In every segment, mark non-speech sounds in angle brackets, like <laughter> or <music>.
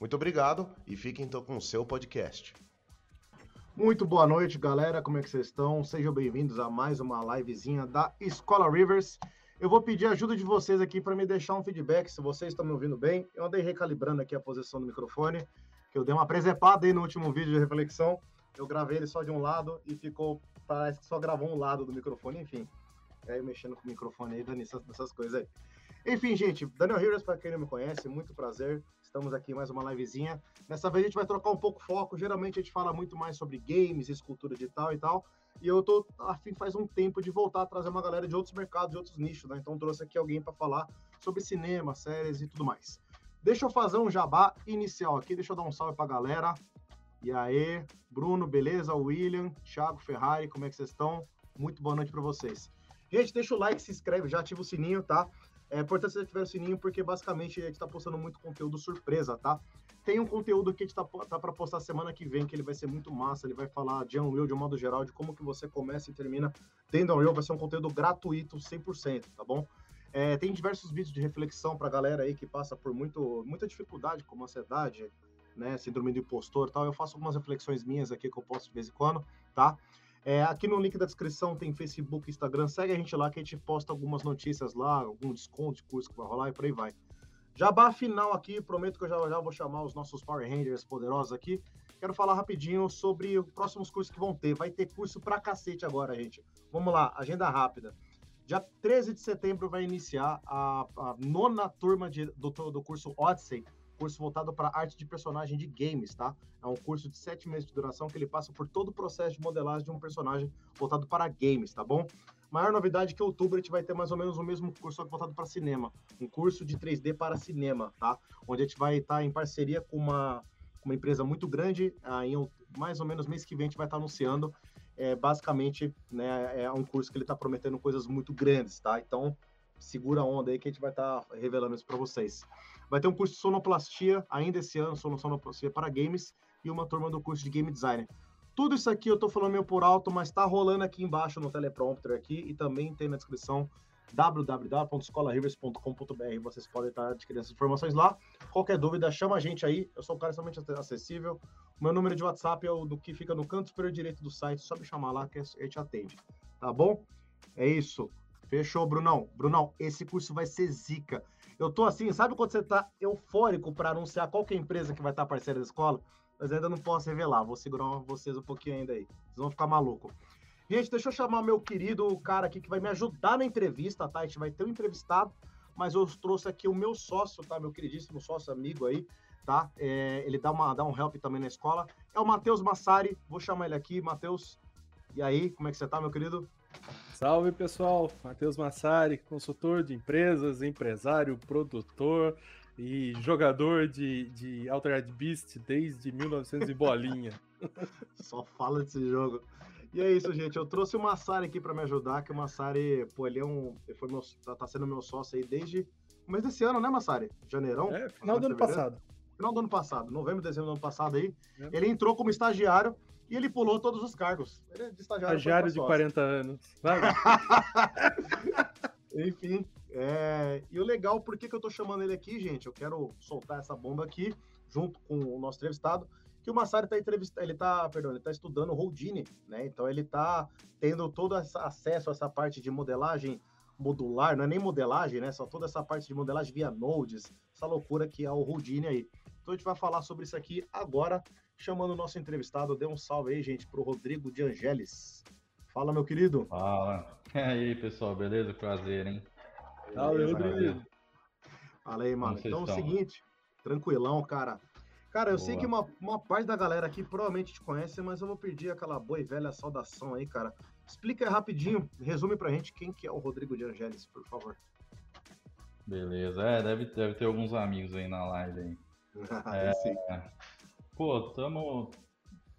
Muito obrigado e fiquem então com o seu podcast. Muito boa noite, galera. Como é que vocês estão? Sejam bem-vindos a mais uma livezinha da Escola Rivers. Eu vou pedir a ajuda de vocês aqui para me deixar um feedback, se vocês estão me ouvindo bem. Eu andei recalibrando aqui a posição do microfone que eu dei uma presepada aí no último vídeo de reflexão. Eu gravei ele só de um lado e ficou, parece que só gravou um lado do microfone, enfim. Aí mexendo com o microfone aí, dando essas, essas coisas aí. Enfim, gente, Daniel Heroes, para quem não me conhece, muito prazer. Estamos aqui mais uma livezinha. Nessa vez a gente vai trocar um pouco o foco. Geralmente a gente fala muito mais sobre games, escultura digital e tal. E eu tô afim faz um tempo de voltar a trazer uma galera de outros mercados, de outros nichos, né? Então trouxe aqui alguém para falar sobre cinema, séries e tudo mais. Deixa eu fazer um jabá inicial aqui, deixa eu dar um salve pra galera. E aí, Bruno, beleza? William, Thiago, Ferrari, como é que vocês estão? Muito boa noite para vocês. Gente, deixa o like, se inscreve, já ativa o sininho, tá? É importante você ativar o sininho porque basicamente a gente tá postando muito conteúdo surpresa, tá? Tem um conteúdo que a gente tá, tá para postar semana que vem, que ele vai ser muito massa, ele vai falar de Unreal de um modo geral, de como que você começa e termina dentro do Unreal, vai ser um conteúdo gratuito 100%, tá bom? É, tem diversos vídeos de reflexão para a galera aí que passa por muito, muita dificuldade, como ansiedade, né, síndrome do impostor tal. Eu faço algumas reflexões minhas aqui que eu posto de vez em quando, tá? É, aqui no link da descrição tem Facebook, Instagram. Segue a gente lá que a gente posta algumas notícias lá, algum desconto de curso que vai rolar e por aí vai. Jabá final aqui, prometo que eu já, já vou chamar os nossos Power Rangers poderosos aqui. Quero falar rapidinho sobre os próximos cursos que vão ter. Vai ter curso pra cacete agora, gente. Vamos lá, agenda rápida. Dia 13 de setembro vai iniciar a, a nona turma de, do, do curso Odyssey, curso voltado para arte de personagem de games, tá? É um curso de sete meses de duração que ele passa por todo o processo de modelagem de um personagem voltado para games, tá bom? Maior novidade é que outubro a gente vai ter mais ou menos o mesmo curso voltado para cinema, um curso de 3D para cinema, tá? Onde a gente vai estar em parceria com uma, uma empresa muito grande, ah, em mais ou menos mês que vem a gente vai estar anunciando é, basicamente né, é um curso que ele está prometendo coisas muito grandes, tá? Então, segura a onda aí que a gente vai estar tá revelando isso para vocês. Vai ter um curso de sonoplastia ainda esse ano, sonoplastia para games, e uma turma do curso de game design. Tudo isso aqui eu estou falando meio por alto, mas está rolando aqui embaixo no teleprompter aqui e também tem na descrição www.escolarivers.com.br. Vocês podem estar adquirindo essas informações lá. Qualquer dúvida, chama a gente aí. Eu sou um cara extremamente acessível. O meu número de WhatsApp é o do que fica no canto superior direito do site. Só me chamar lá que a gente atende. Tá bom? É isso. Fechou, Brunão. Brunão, esse curso vai ser zica. Eu tô assim, sabe quando você tá eufórico para anunciar qual que é a empresa que vai estar parceira da escola? Mas ainda não posso revelar. Vou segurar vocês um pouquinho ainda aí. Vocês vão ficar maluco. Gente, deixa eu chamar meu querido cara aqui que vai me ajudar na entrevista, tá? A gente vai ter um entrevistado, mas eu trouxe aqui o meu sócio, tá? Meu queridíssimo sócio amigo aí, tá? É, ele dá, uma, dá um help também na escola. É o Matheus Massari, vou chamar ele aqui. Matheus, e aí, como é que você tá, meu querido? Salve pessoal, Matheus Massari, consultor de empresas, empresário, produtor e jogador de, de Altered Beast desde 1900 e bolinha. <laughs> Só fala desse jogo. E é isso, gente. Eu trouxe o Massari aqui para me ajudar, que o Massari, pô, ele é um. Ele foi meu, tá, tá sendo meu sócio aí desde o mês desse ano, né, Massari? Janeirão? É, final do ano passado. Final do ano passado, novembro, dezembro do ano passado aí. É. Ele entrou como estagiário e ele pulou todos os cargos. Ele é de estagiário. Estagiário de 40 anos. <laughs> Enfim. É... E o legal, por que, que eu tô chamando ele aqui, gente? Eu quero soltar essa bomba aqui, junto com o nosso entrevistado que o Massari está entrevistando, ele está, perdão, ele está estudando Houdini, né? Então ele está tendo todo esse acesso a essa parte de modelagem modular, não é nem modelagem, né? Só toda essa parte de modelagem via nodes, essa loucura que é o Houdini aí. Então a gente vai falar sobre isso aqui agora, chamando o nosso entrevistado. Dê um salve aí, gente, para o Rodrigo de Angeles. Fala, meu querido. Fala. <laughs> E aí, pessoal, beleza? Prazer, hein? Salve, Rodrigo. Fala aí, mano. Então é o seguinte, tranquilão, cara. Cara, eu Boa. sei que uma, uma parte da galera aqui provavelmente te conhece, mas eu vou pedir aquela boa e velha saudação aí, cara. Explica aí rapidinho, resume pra gente quem que é o Rodrigo de Angelis, por favor. Beleza, é, deve, deve ter alguns amigos aí na live aí. <laughs> é, sim. Pô, tamo,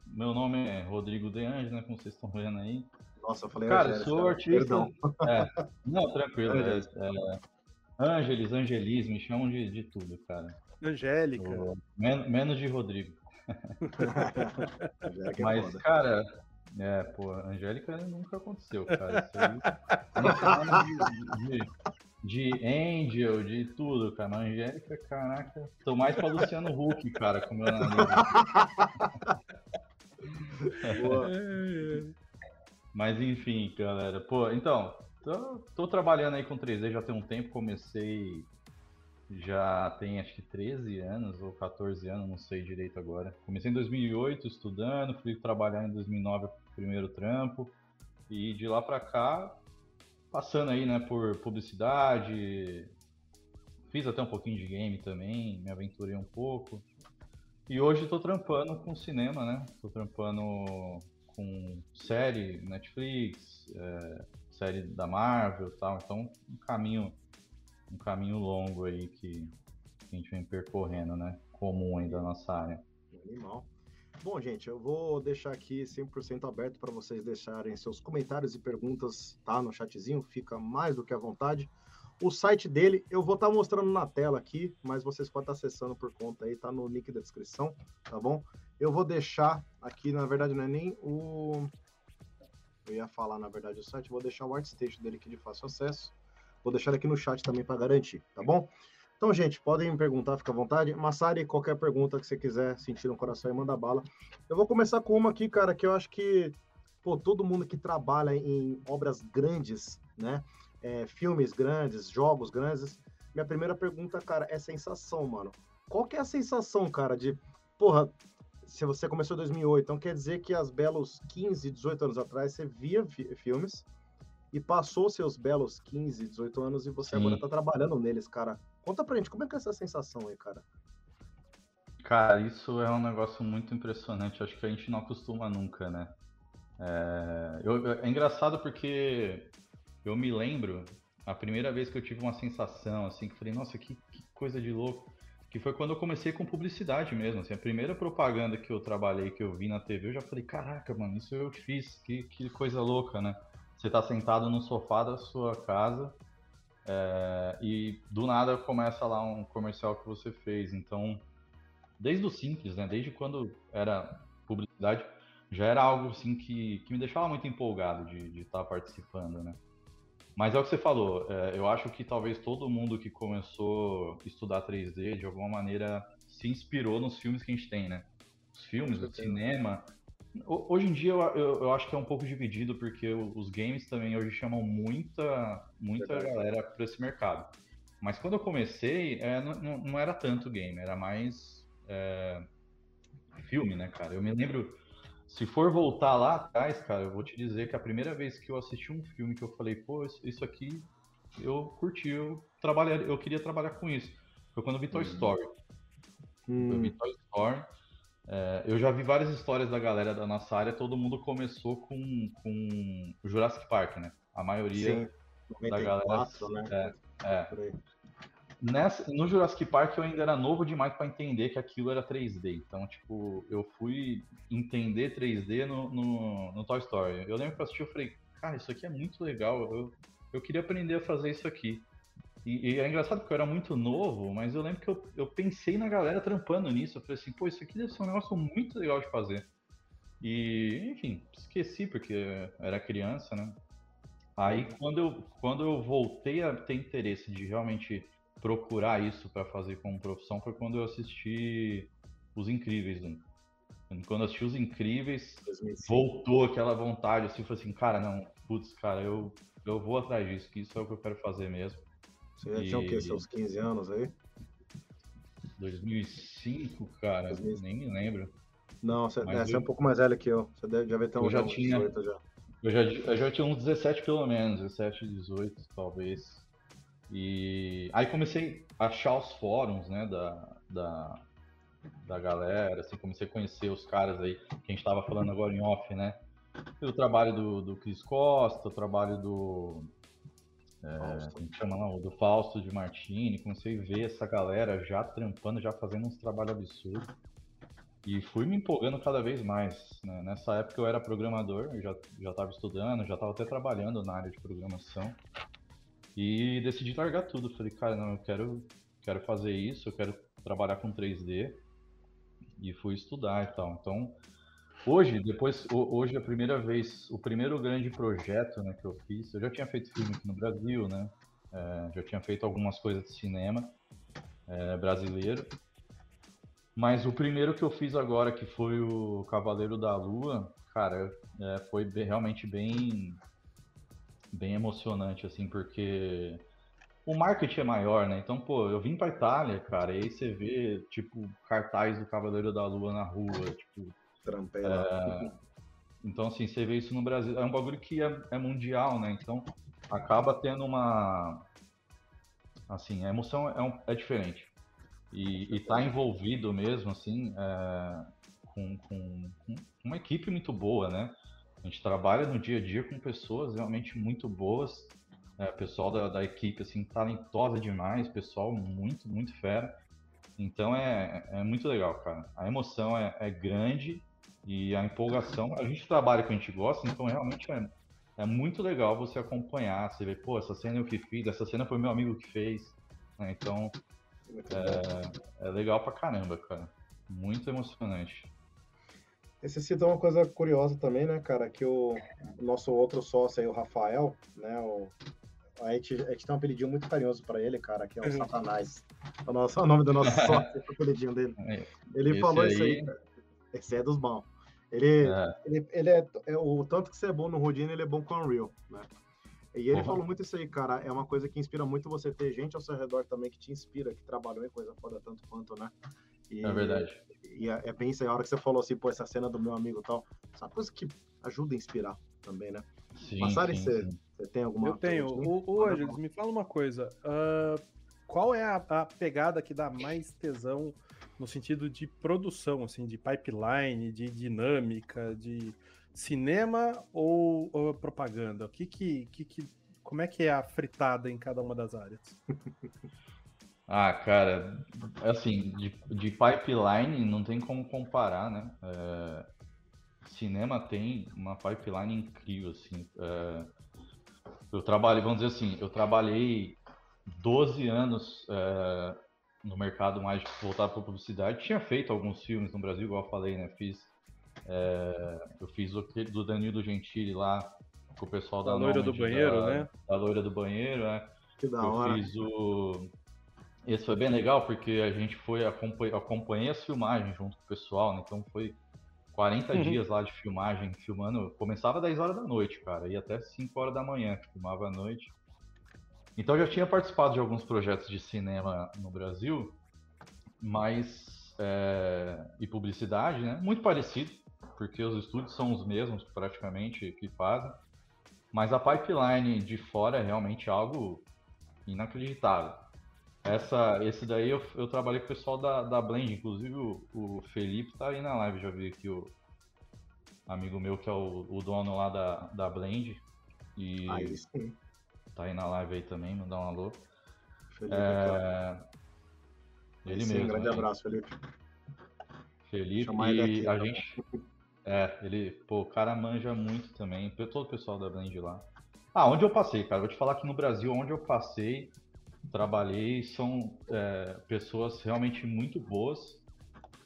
meu nome é Rodrigo De Anjos, né? Como vocês estão vendo aí. Nossa, eu falei Cara, Angélica, sou artista. Perdão. É, não, tranquilo. Ângeles. É, é, Ângeles, Angelis, me chamam de, de tudo, cara. Angélica. Eu- men- menos de Rodrigo. É Mas, cara, é, pô, Angélica nunca aconteceu, cara. Isso aí, a de, Angel, de tudo, cara. Mas Angélica, caraca, tô mais pra Luciano Huck, cara, com o meu nariz. Boa. Mas enfim, galera. Pô, então, tô, tô trabalhando aí com 3D já tem um tempo, comecei já tem acho que 13 anos ou 14 anos, não sei direito agora. Comecei em 2008 estudando, fui trabalhar em 2009 primeiro trampo e de lá pra cá passando aí, né, por publicidade, fiz até um pouquinho de game também, me aventurei um pouco. E hoje tô trampando com cinema, né? Tô trampando com série Netflix, é, série da Marvel tal. Então, um caminho, um caminho longo aí que, que a gente vem percorrendo, né? Comum aí da nossa área. Animal. Bom, gente, eu vou deixar aqui 100% aberto para vocês deixarem seus comentários e perguntas, tá? No chatzinho, fica mais do que à vontade. O site dele eu vou estar mostrando na tela aqui, mas vocês podem estar acessando por conta aí, tá no link da descrição, tá bom? Eu vou deixar aqui, na verdade, não é nem o. Eu ia falar, na verdade, o site, vou deixar o ArtStation dele aqui de fácil acesso. Vou deixar aqui no chat também para garantir, tá bom? Então, gente, podem me perguntar, fica à vontade. Massari, qualquer pergunta que você quiser sentir no coração e manda bala. Eu vou começar com uma aqui, cara, que eu acho que, pô, todo mundo que trabalha em obras grandes, né? É, filmes grandes, jogos grandes. Minha primeira pergunta, cara, é sensação, mano. Qual que é a sensação, cara, de, porra, se você começou em 2008, então quer dizer que as belos 15, 18 anos atrás você via fi- filmes e passou seus belos 15, 18 anos e você Sim. agora tá trabalhando neles, cara. Conta pra gente, como é que é essa sensação aí, cara? Cara, isso é um negócio muito impressionante. Acho que a gente não acostuma nunca, né? É, eu- é engraçado porque eu me lembro a primeira vez que eu tive uma sensação assim, que falei, nossa, que, que coisa de louco. Que foi quando eu comecei com publicidade mesmo. Assim, a primeira propaganda que eu trabalhei, que eu vi na TV, eu já falei, caraca, mano, isso eu fiz, que, que coisa louca, né? Você tá sentado no sofá da sua casa é, e do nada começa lá um comercial que você fez. Então, desde o simples, né? Desde quando era publicidade, já era algo assim que, que me deixava muito empolgado de estar participando, né? Mas é o que você falou, é, eu acho que talvez todo mundo que começou a estudar 3D, de alguma maneira, se inspirou nos filmes que a gente tem, né? Os filmes, o cinema. Ho- Hoje em dia eu, eu, eu acho que é um pouco dividido, porque os games também hoje chamam muita, muita Verdade. galera para esse mercado. Mas quando eu comecei, é, não, não- era tanto game, era mais é, filme, né, cara? Eu me lembro, se for voltar lá atrás, cara, eu vou te dizer que a primeira vez que eu assisti um filme que eu falei, pô, isso, isso aqui eu curti, eu, trabalhar, eu queria trabalhar com isso. Foi quando eu vi Toy Uhum. Story. Hum. Eu vi Toy Story. É, eu já vi várias histórias da galera da nossa área, todo mundo começou com, com o Jurassic Park, né? A maioria Sim, da galera. 94, né? É, é. Nessa, no Jurassic Park eu ainda era novo demais pra entender que aquilo era 3D. Então, tipo, eu fui entender 3D no, no, no Toy Story. Eu lembro que eu assisti e falei, cara, isso aqui é muito legal. Eu, eu queria aprender a fazer isso aqui. E, e é engraçado porque eu era muito novo, mas eu lembro que eu, eu pensei na galera trampando nisso. Eu falei assim, pô, isso aqui deve ser um negócio muito legal de fazer. E, enfim, esqueci porque era criança, né? Aí quando eu, quando eu voltei a ter interesse de realmente procurar isso para fazer como profissão foi quando eu assisti Os Incríveis. né? Quando eu assisti Os Incríveis, 2005. voltou aquela vontade, assim, foi assim, cara, não, putz, cara, eu, eu vou atrás disso, que isso é o que eu quero fazer mesmo. Você já tinha o quê? E- Seus 15 anos aí? 2005, cara, 2005. nem me lembro. Não, você, é, é eu- um pouco mais velho que eu. Você deve, deve ter Eu uns já tinha. 18 já. Eu já, eu já tinha uns 17 pelo menos, 17, 18 talvez. E aí comecei a achar os fóruns, né, da, da, da galera, assim, comecei a conhecer os caras aí, que a gente tava falando agora em off, né? O trabalho do, do Cris Costa, o trabalho do. É, que chama lá? Do Fausto de Martini, comecei a ver essa galera já trampando, já fazendo uns trabalhos absurdos. E fui me empolgando cada vez mais. Né? Nessa época eu era programador, eu já estava estudando, já estava até trabalhando na área de programação. E decidi largar tudo. Falei, cara, não, eu quero, quero fazer isso, eu quero trabalhar com 3D. E fui estudar e tal. Então, hoje, depois, hoje a primeira vez, o primeiro grande projeto né, que eu fiz, eu já tinha feito filme aqui no Brasil, né? É, já tinha feito algumas coisas de cinema é, brasileiro. Mas o primeiro que eu fiz agora, que foi o Cavaleiro da Lua, cara, é, foi bem, realmente bem, bem emocionante, assim, porque o marketing é maior, né? Então, pô, eu vim pra Itália, cara, e aí você vê, tipo, cartaz do Cavaleiro da Lua na rua, tipo. É... Então, assim, você vê isso no Brasil. É um bagulho que é, é mundial, né? Então, acaba tendo uma. Assim, a emoção é, um, é diferente e está envolvido mesmo, assim, é, com, com, com, uma equipe muito boa, né? A gente trabalha no dia a dia com pessoas realmente muito boas, é, pessoal da, da equipe, assim, talentosa demais, pessoal muito, muito fera. Então é, é muito legal, cara. A emoção é, é grande e a empolgação. A gente trabalha com a gente gosta, então realmente é, é muito legal você acompanhar. Você vê, pô, essa cena eu que fiz, essa cena foi meu amigo que fez. Né? Então é, é legal pra caramba, cara. Muito emocionante. Esse citou uma coisa curiosa também, né, cara? Que o, nosso outro sócio aí, o Rafael, né? O, a, gente, a gente tem um apelidinho muito carinhoso para ele, cara, que é o Satanás. O, nosso, o nome do nosso <laughs> sócio, o apelidinho dele. É, ele esse falou aí... isso aí, cara. Esse é dos bons. Ele é. ele, ele é, é, o tanto que você é bom no Rodine, ele é bom com o Unreal, né? E ele uhum. falou muito isso aí, cara. É uma coisa que inspira muito você ter gente ao seu redor também que te inspira, que trabalhou em coisa foda tanto quanto, né? E, é verdade. E é, é bem isso aí, a hora que você falou assim, pô, essa cena do meu amigo e tal. Sabe coisa que ajuda a inspirar também, né? Sim, Massari, sim, você, sim. você tem alguma Eu tenho. O, o Angeles, me fala uma coisa. Uh, qual é a, a pegada que dá mais tesão no sentido de produção, assim, de pipeline, de dinâmica, de cinema ou, ou propaganda? O que que, que que, como é que é a fritada em cada uma das áreas? <laughs> Ah, cara, assim, de, de pipeline não tem como comparar, né? É, cinema tem uma pipeline incrível, assim. É, eu trabalhei, vamos dizer assim, eu trabalhei 12 anos é, no mercado mais voltado para publicidade. Tinha feito alguns filmes no Brasil, igual eu falei, né? Fiz é, eu fiz o do Danilo Gentili lá com o pessoal da, da loira do banheiro, da, né? Da loira do banheiro, né? Que da eu hora. fiz o. Esse foi bem legal porque a gente foi acompanhei, acompanhei as filmagens junto com o pessoal, né? Então foi 40 uhum. dias lá de filmagem, filmando. Começava às 10 horas da noite, cara, ia até 5 horas da manhã, filmava à noite. Então eu já tinha participado de alguns projetos de cinema no Brasil, mas é, e publicidade, né? Muito parecido porque os estúdios são os mesmos praticamente que fazem, mas a pipeline de fora é realmente algo inacreditável. Essa, esse daí eu, eu trabalhei com o pessoal da, da Blend, inclusive o, o Felipe tá aí na live, já vi aqui o amigo meu que é o, o dono lá da, da Blend. E aí. Tá aí na live aí também, mandar um alô. Felipe, é... Ele sim, mesmo. Um grande né? abraço, Felipe. Felipe, e aqui, a gente. É, ele, pô, o cara manja muito também, todo o pessoal da Blend lá. Ah, onde eu passei, cara? Vou te falar que no Brasil, onde eu passei, trabalhei, são é, pessoas realmente muito boas,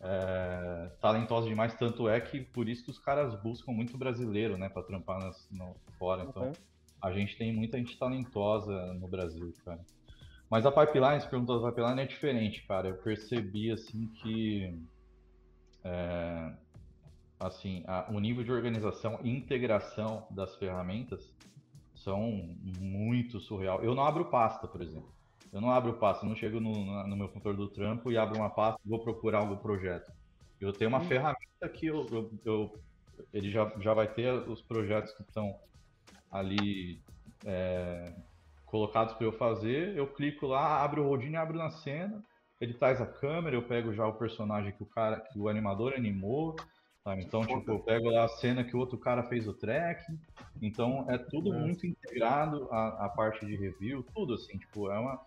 é, talentosas demais, tanto é que por isso que os caras buscam muito brasileiro, né, pra trampar nas, no, fora. Então, uhum. A gente tem muita gente talentosa no Brasil, cara. Mas a pipeline, se perguntou da pipeline, é diferente, cara. Eu percebi, assim, que. É, assim, a, o nível de organização e integração das ferramentas são muito surreal. Eu não abro pasta, por exemplo. Eu não abro pasta, eu não chego no, no meu computador do trampo e abro uma pasta e vou procurar algum projeto. Eu tenho uma hum. ferramenta que eu, eu, eu, ele já, já vai ter os projetos que estão ali é, colocados para eu fazer. Eu clico lá, abro o rodinho, abro na cena. Ele traz a câmera, eu pego já o personagem que o cara, que o animador animou, Sabe? Então, tipo, eu pego lá a cena que o outro cara fez o track. Então, é tudo muito integrado a, a parte de review, tudo assim, tipo, é uma,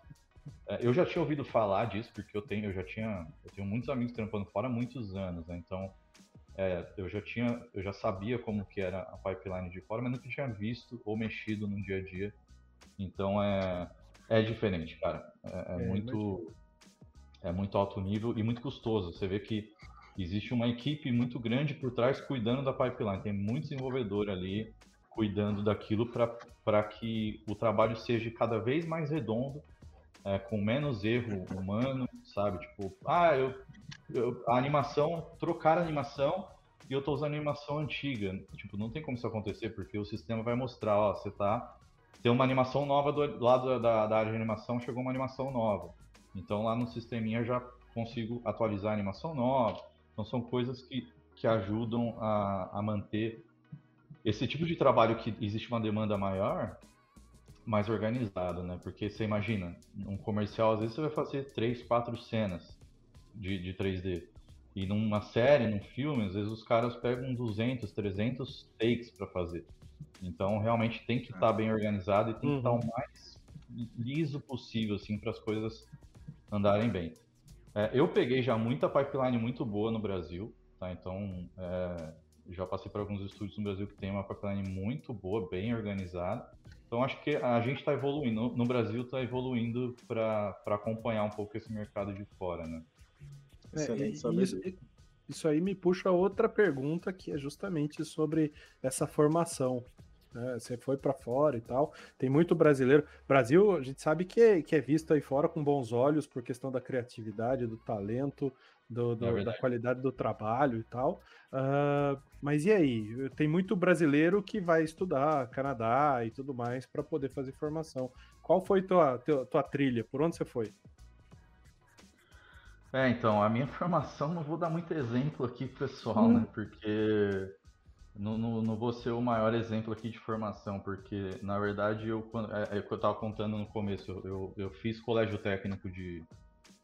é, eu já tinha ouvido falar disso, porque eu tenho, eu já tinha, eu tenho muitos amigos trampando fora há muitos anos, né? Então, é, eu já tinha, eu já sabia como que era a pipeline de fora, mas nunca tinha visto ou mexido no dia a dia. Então, é, é diferente, cara. É, é, é muito, é muito alto nível e muito custoso. Você vê que existe uma equipe muito grande por trás cuidando da pipeline. Tem muito desenvolvedor ali cuidando daquilo para que o trabalho seja cada vez mais redondo, é, com menos erro humano, sabe? Tipo, ah, eu, a animação, trocar a animação e eu estou usando animação antiga. Tipo, não tem como isso acontecer, porque o sistema vai mostrar, ó, você tá. Tem uma animação nova do lado da, da área de animação, chegou uma animação nova. Então lá no sisteminha já consigo atualizar a animação nova. Então são coisas que, que ajudam a, a manter esse tipo de trabalho que existe uma demanda maior, mais organizado, né? Porque você imagina, um comercial, às vezes você vai fazer três, quatro cenas de, de 3D. E numa série, num filme, às vezes os caras pegam 200, 300 takes para fazer. Então, realmente tem que estar tá bem organizado e tem que estar tá o uhum. mais liso possível, assim, para as coisas andarem bem. É, eu peguei já muita pipeline muito boa no Brasil, tá? Então, é, já passei por alguns estúdios no Brasil que tem uma pipeline muito boa, bem organizada. Então, acho que a gente está evoluindo, no Brasil está evoluindo para acompanhar um pouco esse mercado de fora, né? É, isso, isso aí me puxa outra pergunta que é justamente sobre essa formação né? Você foi para fora e tal. Tem muito brasileiro. Brasil, a gente sabe que é, que é visto aí fora com bons olhos por questão da criatividade, do talento, do, do, é da qualidade do trabalho e tal. Uh, mas e aí? Tem muito brasileiro que vai estudar Canadá e tudo mais para poder fazer formação. Qual foi tua, tua, tua trilha? Por onde você foi? É, então, a minha <laughs> formação, não vou dar muito exemplo aqui pessoal, hum. né? Porque não, não, não, vou ser o maior exemplo aqui de formação, porque na verdade eu, é, é o que eu estava contando no começo, eu, eu fiz colégio técnico de,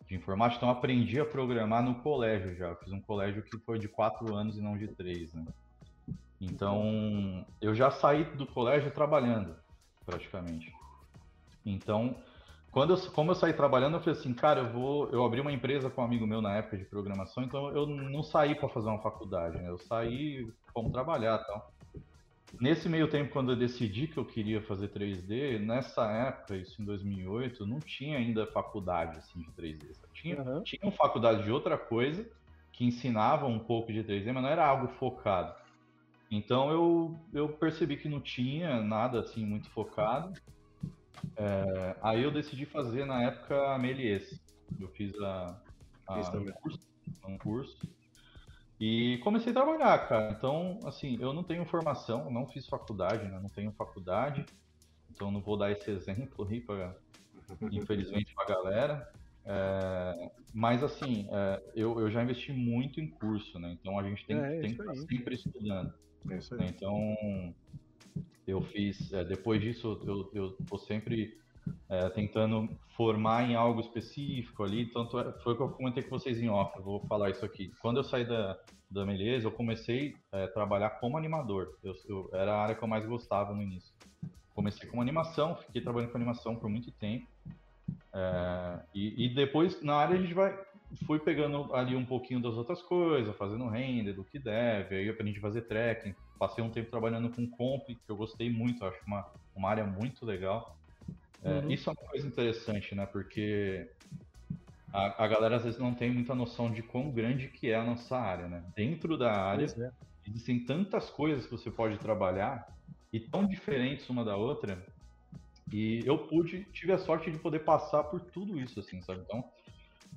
de informática, então aprendi a programar no colégio já. Eu fiz um colégio que foi de quatro anos e não de três, né? Então eu já saí do colégio trabalhando, praticamente. Então, quando eu, como eu saí trabalhando, eu falei assim, cara, eu vou, eu abri uma empresa com um amigo meu na época de programação, então eu não saí para fazer uma faculdade, né? Eu saí como trabalhar tal. Nesse meio tempo, quando eu decidi que eu queria fazer 3D, nessa época, isso em 2008, não tinha ainda faculdade assim, de 3D. Tinha, uhum. tinha faculdade de outra coisa que ensinava um pouco de 3D, mas não era algo focado. Então eu, eu percebi que não tinha nada assim muito focado. É, aí eu decidi fazer na época a Melies. Eu fiz a, a um, curso, um curso e comecei a trabalhar, cara. Então, assim, eu não tenho formação, não fiz faculdade, né? Não tenho faculdade. Então, não vou dar esse <laughs> exemplo aí, pra, infelizmente, pra galera. É, mas, assim, é, eu, eu já investi muito em curso, né? Então, a gente tem, é, tem que estar sempre estudando. É isso aí. Né? Então, eu fiz, é, depois disso, eu, eu tô sempre é, tentando formar em algo específico ali. Tanto é, foi o que eu comentei com vocês em off, eu vou falar isso aqui. Quando eu saí da, da Meleza, eu comecei a é, trabalhar como animador. Eu, eu, era a área que eu mais gostava no início. Comecei com animação, fiquei trabalhando com animação por muito tempo. É, e, e, depois, na área, a gente vai fui pegando ali um pouquinho das outras coisas, fazendo render do que deve, aí aprendi a fazer tracking, passei um tempo trabalhando com comp, que eu gostei muito, acho uma, uma área muito legal. É, uhum. Isso é uma coisa interessante, né? Porque a, a, galera às vezes não tem muita noção de quão grande que é a nossa área, né? Dentro da área é. existem tantas coisas que você pode trabalhar e tão diferentes uma da outra. E eu pude, tive a sorte de poder passar por tudo isso, assim, sabe? Então,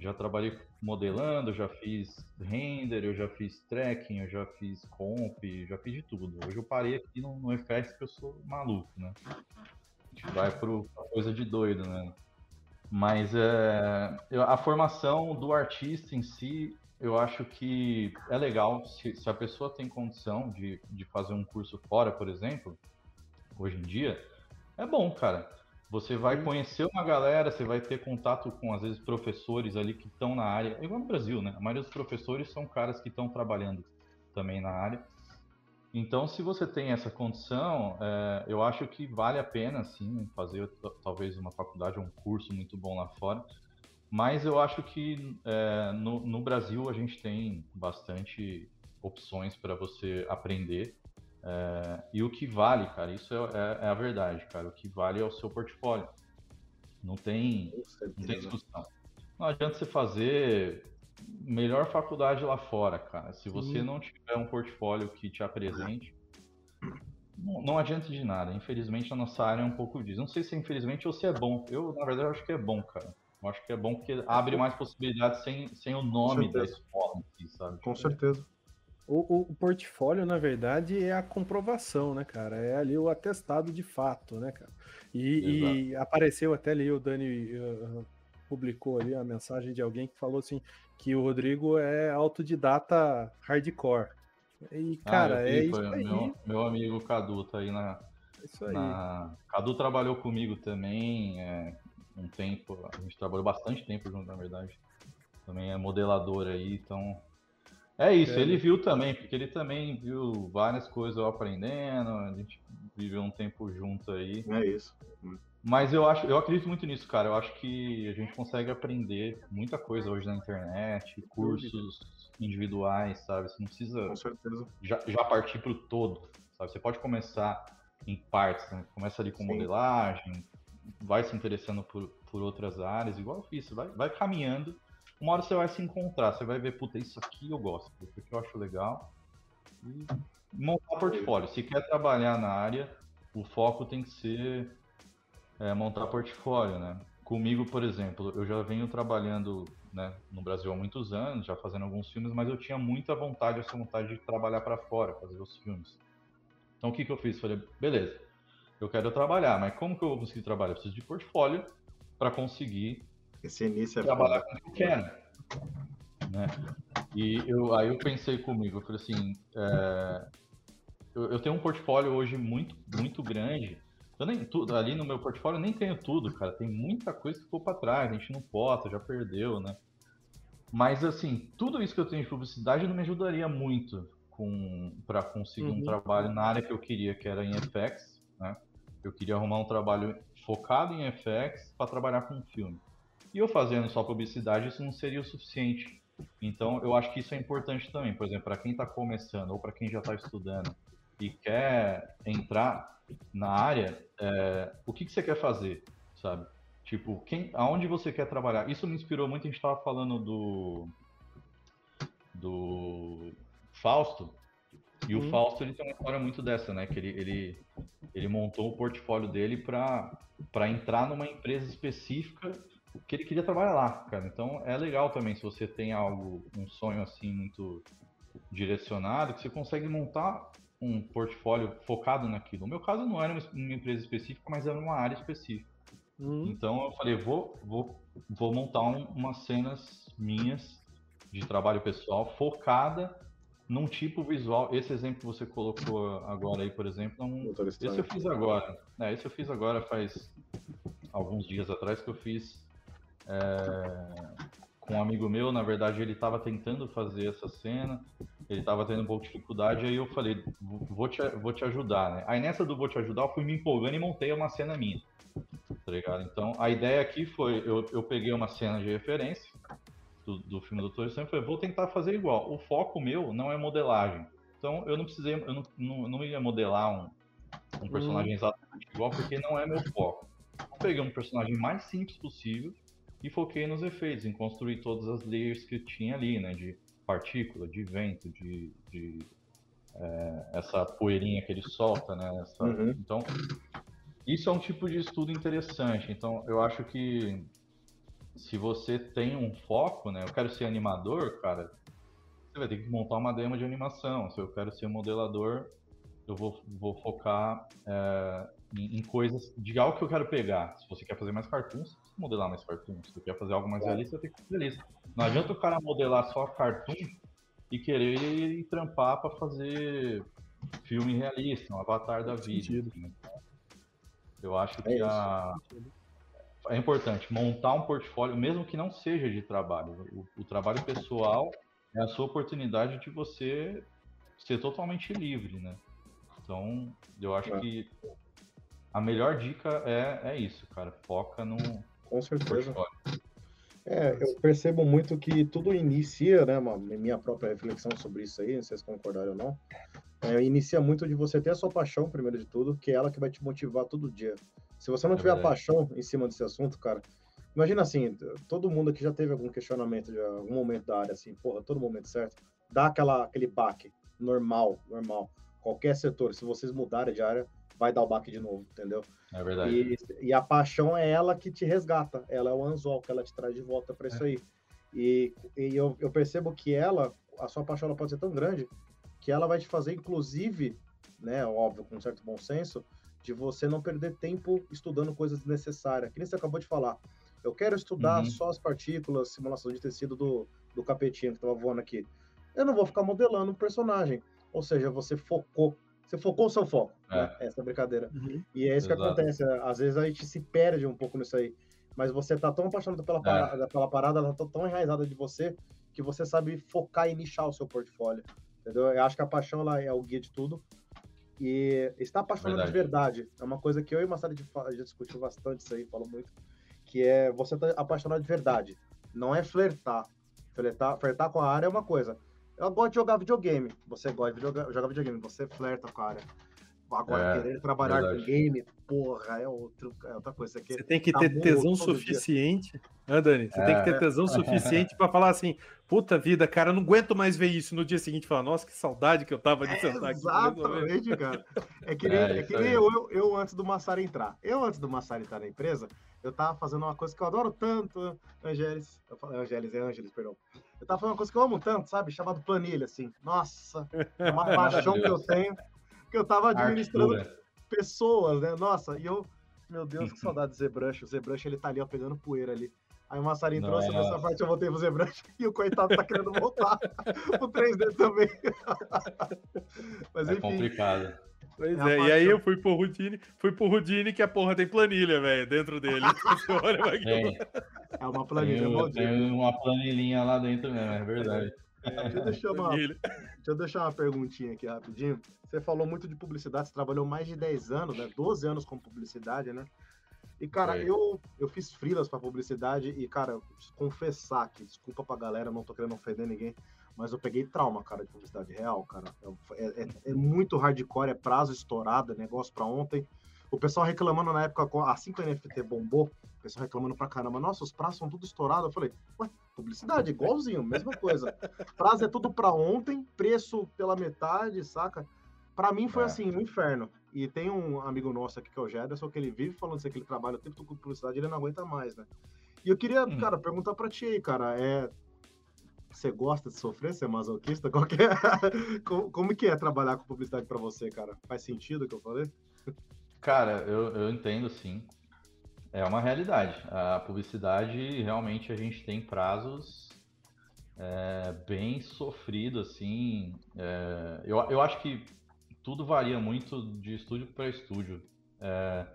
já trabalhei modelando, já fiz render, eu já fiz tracking, eu já fiz comp, já fiz de tudo. Hoje eu parei aqui no, no FS porque eu sou maluco, né? gente vai para coisa de doido, né? Mas é, a formação do artista em si, eu acho que é legal. Se, se, a pessoa tem condição de, de fazer um curso fora, por exemplo, hoje em dia, é bom, cara. Você vai conhecer uma galera, você vai ter contato com, às vezes, professores ali que estão na área. Igual no Brasil, né? A maioria dos professores são caras que estão trabalhando também na área. Então, se você tem essa condição, é, eu acho que vale a pena, sim, fazer talvez uma faculdade ou um curso muito bom lá fora. Mas eu acho que é, no, no, Brasil a gente tem bastante opções para você aprender. É, e o que vale, cara, isso é, é, é, a verdade, cara. O que vale é o seu portfólio. Não tem, não tem discussão. Não adianta você fazer melhor faculdade lá fora, cara. Se você Sim. não tiver um portfólio que te apresente, não, não, adianta de nada. Infelizmente, a nossa área é um pouco disso. Não sei se é infelizmente ou se é bom. Eu, na verdade, acho que é bom, cara. Eu acho que é bom porque abre mais possibilidades sem, sem o nome da escola, sabe? Com certeza. O, o, portfólio, na verdade, é a comprovação, né, cara? É ali o atestado de fato, né, cara? E, e apareceu até ali, o Dani uh, publicou ali a mensagem de alguém que falou assim que o Rodrigo é autodidata hardcore. E, ah, cara, ah, é isso aí. Meu, meu, amigo Cadu tá aí na. Isso aí. Na... Cadu trabalhou comigo também é, um tempo. A gente trabalhou bastante tempo junto, na verdade. Também é modelador aí, então. É isso, é. ele viu também, porque ele também viu várias coisas eu aprendendo, a gente viveu um tempo junto aí. É isso. Mas eu acho, eu acredito muito nisso, cara. Eu acho que a gente consegue aprender muita coisa hoje na internet, cursos individuais, sabe? Você não precisa já, já partir para o todo, sabe? Você pode começar em partes, né? começa ali com Sim. modelagem, vai se interessando por, por outras áreas, igual eu fiz, vai, vai caminhando. Uma hora você vai se encontrar, você vai ver, puta, isso aqui eu gosto, isso aqui eu acho legal. E montar portfólio. Se quer trabalhar na área, o foco tem que ser é, montar portfólio, né? Comigo, por exemplo, eu já venho trabalhando né, no Brasil há muitos anos, já fazendo alguns filmes, mas eu tinha muita vontade, essa vontade de trabalhar para fora, fazer os filmes. Então o que, que eu fiz? Falei, beleza, eu quero trabalhar, mas como que eu vou conseguir trabalhar? Eu preciso de portfólio para conseguir Esse início é trabalhar com o que eu quero. Né? E eu, aí eu pensei comigo, eu falei assim, é, eu, eu, tenho um portfólio hoje muito, muito grande, eu nem, tudo, ali no meu portfólio eu nem tenho tudo, cara. Tem muita coisa que ficou para trás, a gente não pota, já perdeu, né? Mas assim, tudo isso que eu tenho de publicidade não me ajudaria muito com para conseguir uhum. um trabalho na área que eu queria, que era em FX, né? Eu queria arrumar um trabalho focado em FX para trabalhar com filme. E eu fazendo só publicidade, isso não seria o suficiente. Então, eu acho que isso é importante também. Por exemplo, para quem está começando ou para quem já está estudando e quer entrar na área, é, o que, que você quer fazer, sabe? Tipo, quem, aonde você quer trabalhar? Isso me inspirou muito, a gente estava falando do do Fausto, e o. Fausto ele tem uma história muito dessa, né? Que ele, ele, ele montou o portfólio dele para entrar numa empresa específica que ele queria trabalhar lá, cara. Então é legal também se você tem algo, um sonho assim muito direcionado, que você consegue montar um portfólio focado naquilo. No meu caso não era uma empresa específica, mas era uma área específica. Uhum. Então eu falei, vou, vou, vou montar um, umas cenas minhas de trabalho pessoal focada num tipo visual. Esse exemplo que você colocou agora aí, por exemplo, é um... esse eu fiz agora. É, esse eu fiz agora faz alguns dias atrás que eu fiz é, com um amigo meu. Na verdade, ele estava tentando fazer essa cena ele tava tendo um pouco de dificuldade, aí eu falei, vou te, vou te ajudar, né? Aí nessa do vou te ajudar, eu fui me empolgando e montei uma cena minha, tá ligado? Então, a ideia aqui foi, eu, eu peguei uma cena de referência do, do filme do Doutor Estranho e falei, vou tentar fazer igual. O foco meu não é modelagem. Então, eu não precisei, eu não, não, não ia modelar um, um personagem hum. exatamente igual, porque não é meu foco. Eu peguei um personagem mais simples possível e foquei nos efeitos, em construir todas as layers que tinha ali, né? De partícula, de vento, de, de é, essa poeirinha que ele solta, né? Essa, uhum. Então, isso é um tipo de estudo interessante. Então, eu acho que se você tem um foco, né? Eu quero ser animador, cara, você vai ter que montar uma demo de animação. Se eu quero ser modelador, eu vou, vou focar é, em, em, coisas de algo que eu quero pegar. Se você quer fazer mais cartoons, modelar mais cartoons. Se você quer fazer algo mais realista, tem que ser realista. Não adianta o cara modelar só cartoon e querer ir trampar para fazer filme realista, um avatar da vida. Né? Eu acho que é a... é importante montar um portfólio, mesmo que não seja de trabalho. O, o trabalho pessoal é a sua oportunidade de você ser totalmente livre, né? Então, eu acho é. que a melhor dica é, é isso, cara. Foca no. Com certeza. É, eu percebo muito que tudo inicia, né? Uma, minha própria reflexão sobre isso aí, não sei se concordaram ou não. É, inicia muito de você ter a sua paixão, primeiro de tudo, que é ela que vai te motivar todo dia. Se você não é tiver verdade. a paixão em cima desse assunto, cara, imagina assim, todo mundo aqui já teve algum questionamento de algum momento da área, assim, porra, todo momento certo, dá aquela, aquele baque, normal, normal. Qualquer setor, se vocês mudarem de área, vai dar o baque de novo, entendeu? É verdade. E, e, a paixão é ela que te resgata, ela é o anzol que ela te traz de volta para isso é. aí. E, e eu, eu, percebo que ela, a sua paixão ela pode ser tão grande que ela vai te fazer, inclusive, né, óbvio, com um certo bom senso, de você não perder tempo estudando coisas desnecessárias. Que nem você acabou de falar. Eu quero estudar uhum. só as partículas, simulação de tecido do, do capetinho que estava voando aqui. Eu não vou ficar modelando um personagem. Ou seja, você focou você focou o seu foco, é. né? Essa brincadeira. Uhum. E é isso Exato. que acontece. Às vezes a gente se perde um pouco nisso aí. Mas você tá tão apaixonado pela, é. parada, pela parada, ela tá tão enraizada de você, que você sabe focar e nichar o seu portfólio. Entendeu? Eu acho que a paixão ela é o guia de tudo. E estar apaixonado verdade. de verdade é uma coisa que eu e o Massari já discutiu bastante isso aí, falou muito. Que é você tá apaixonado de verdade. Não é flertar. Flertar, flertar com a área é uma coisa. Eu gosto de jogar videogame. Você gosta de jogar, jogar videogame, você flerta com a área. Agora, é, querer trabalhar verdade. com game, porra, é, outro, é outra coisa. Você, você tem que ter tesão suficiente. Ah, Dani, você é. tem que ter é. tesão suficiente para falar assim: puta vida, cara, não aguento mais ver isso no dia seguinte e falar, nossa, que saudade que eu tava de é, sentar aqui. Exatamente, cara. É que <laughs> nem, é, é que nem eu, eu, eu, antes do Massari entrar. Eu, antes do Massari entrar na empresa, eu tava fazendo uma coisa que eu adoro tanto, Angeles. Eu falei, Angeles, é Angeles, perdão. Eu tava fazendo uma coisa que eu amo tanto, sabe? Chamado planilha, assim. Nossa, é uma <laughs> paixão que eu tenho, que eu tava administrando Artura. pessoas, né? Nossa, e eu, meu Deus, que <laughs> saudade do Zebrush. O Zebrush, ele tá ali, ó, pegando poeira ali. Aí o Massarinho trouxe nessa parte, eu voltei pro Zebrush <laughs> e o coitado tá querendo voltar <laughs> o 3D também. <laughs> Mas, é enfim, é complicado. Pois é, é e aí eu fui pro Rudine, fui pro Rudine que a porra tem planilha, velho, dentro dele. é uma planilha, tem, tem uma planilhinha lá dentro mesmo, é verdade. É, deixa, eu deixar uma, deixa eu deixar uma perguntinha aqui rapidinho. Você falou muito de publicidade, você trabalhou mais de 10 anos, né? 12 anos com publicidade, né? E, cara, eu, eu fiz frilas para publicidade e, cara, confessar que, desculpa pra galera, não tô querendo ofender ninguém, mas eu peguei trauma, cara, de publicidade real, cara. É, é, é muito hardcore, é prazo estourado, é negócio para ontem. O pessoal reclamando na época, assim que o NFT bombou, o pessoal reclamando pra caramba, nossa, os prazos são tudo estourados. Eu falei, ué, publicidade, igualzinho, mesma coisa. Prazo é tudo pra ontem, preço pela metade, saca? Pra mim foi é. assim, um inferno. E tem um amigo nosso aqui que é o Jederson, que ele vive falando assim, que ele trabalha o tempo todo com publicidade, ele não aguenta mais, né? E eu queria, hum. cara, perguntar pra ti aí, cara, é, você gosta de sofrer? Você é masoquista? <laughs> Qual que é? como, como que é trabalhar com publicidade para você, cara? Faz sentido o que eu falei? Cara, eu, eu entendo sim. É uma realidade. A publicidade, realmente, a gente tem prazos é, bem sofridos, assim. É, eu, eu acho que tudo varia muito de estúdio para estúdio. É,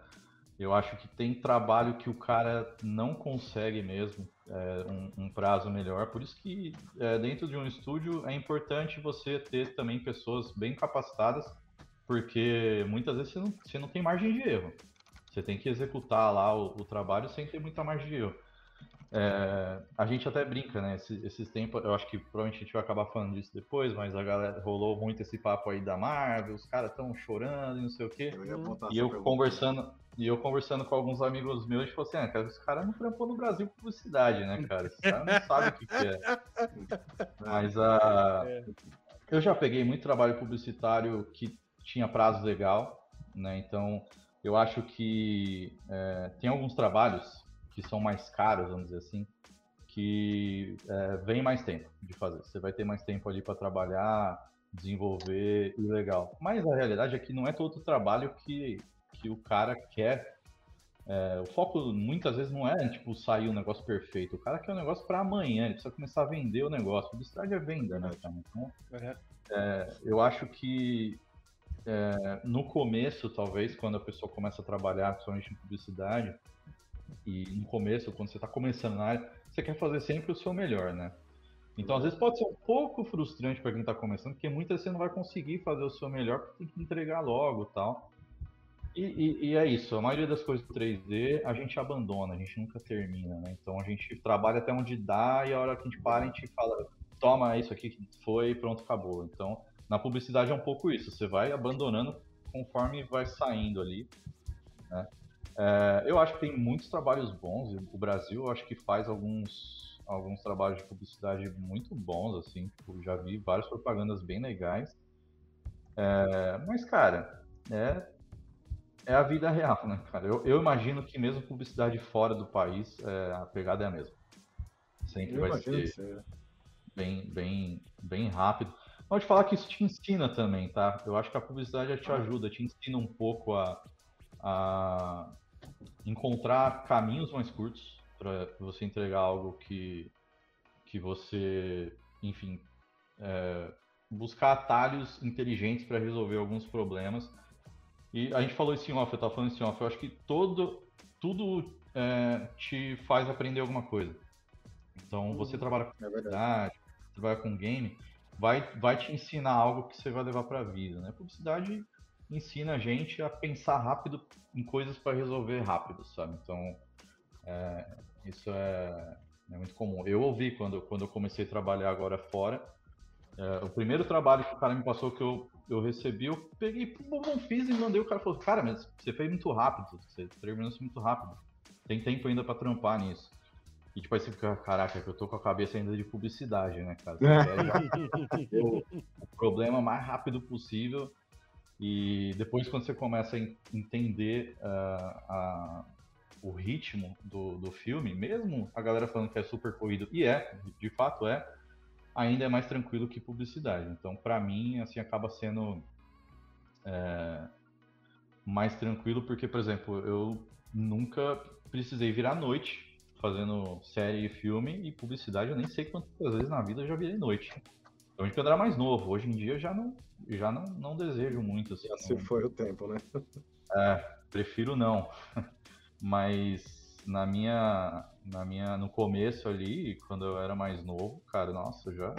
eu acho que tem trabalho que o cara não consegue mesmo é, um, um, prazo melhor. Por isso que é, dentro de um estúdio é importante você ter também pessoas bem capacitadas, porque muitas vezes você não, você não tem margem de erro. Você tem que executar lá o, o trabalho sem ter muita margem de erro. É, a gente até brinca, né? Esses, esses, tempos, eu acho que provavelmente a gente vai acabar falando disso depois, mas a galera rolou muito esse papo aí da Marvel, os caras estão chorando e não sei o quê. Eu e eu conversando, e eu conversando com alguns amigos meus, a gente falou assim, ah, cara, esse cara não trampou no Brasil com publicidade, né, cara? Esse cara não sabe o que, que é. <laughs> Mas a. Uh, eu já peguei muito trabalho publicitário que tinha prazo legal, né? Então, eu acho que é, tem alguns trabalhos que são mais caros, vamos dizer assim, que é, vem mais tempo de fazer. Você vai ter mais tempo ali para trabalhar, desenvolver e legal. Mas a realidade é que não é todo o trabalho que, que o cara quer. É, o foco muitas vezes não é tipo sair um negócio perfeito. O cara quer um negócio para amanhã, ele precisa começar a vender o negócio. Publicidade é venda, né, cara? Então, é, eu acho que é, no começo, talvez, quando a pessoa começa a trabalhar, principalmente em publicidade, e no começo, quando você está começando na área, você quer fazer sempre o seu melhor, né? Então, às vezes pode ser um pouco frustrante para quem está começando, porque muitas vezes você não vai conseguir fazer o seu melhor porque tem que entregar logo tal. E, e, e, é isso, a maioria das coisas 3D a gente abandona, a gente nunca termina, né? Então a gente trabalha até onde dá e a hora que a gente para, a gente fala, toma isso aqui que foi, pronto, acabou. Então, na publicidade é um pouco isso, você vai abandonando conforme vai saindo ali. Né? É, eu acho que tem muitos trabalhos bons, o Brasil eu acho que faz alguns, alguns trabalhos de publicidade muito bons, assim, tipo, já vi várias propagandas bem legais. É, mas, cara, é, é a vida real, né, cara? Eu, eu imagino que mesmo publicidade fora do país, é, a pegada é a mesma. Sempre eu vai ser bem, bem, bem rápido. Pode falar que isso te ensina também, tá? Eu acho que a publicidade te ajuda, te ensina um pouco a, a encontrar caminhos mais curtos para você entregar algo que, que você, enfim, é, buscar atalhos inteligentes para resolver alguns problemas e a gente falou isso em off, eu tava falando isso em off. Eu acho que todo, tudo é, te faz aprender alguma coisa. Então, você trabalha com publicidade, é trabalha com game, vai, vai te ensinar algo que você vai levar para a vida. Né? Publicidade ensina a gente a pensar rápido em coisas para resolver rápido, sabe? Então, é, isso é, é, muito comum. Eu ouvi quando, quando eu comecei a trabalhar agora fora, é, o primeiro trabalho que o cara me passou que eu eu recebi, eu peguei, não fiz e mandei. O cara falou: Cara, mas você fez muito rápido, você terminou isso muito rápido. Tem tempo ainda para trampar nisso. E tipo, aí você fica, caraca, que eu tô com a cabeça ainda de publicidade, né, cara? <laughs> o, o problema mais rápido possível. E depois, quando você começa a entender uh, o ritmo do, do filme, mesmo a galera falando que é super corrido, e é, de fato é, ainda é mais tranquilo que publicidade. Então, para mim, assim, acaba sendo é, mais tranquilo, porque, por exemplo, eu nunca precisei virar noite fazendo série e filme, e publicidade eu nem sei quantas vezes na vida eu já virei noite. Então, quando eu era mais novo, hoje em dia já não, já não, não desejo muito. Assim, se não... foi o tempo, né? É, prefiro não. <laughs> Mas na minha na minha no começo ali, quando eu era mais novo, cara, nossa, já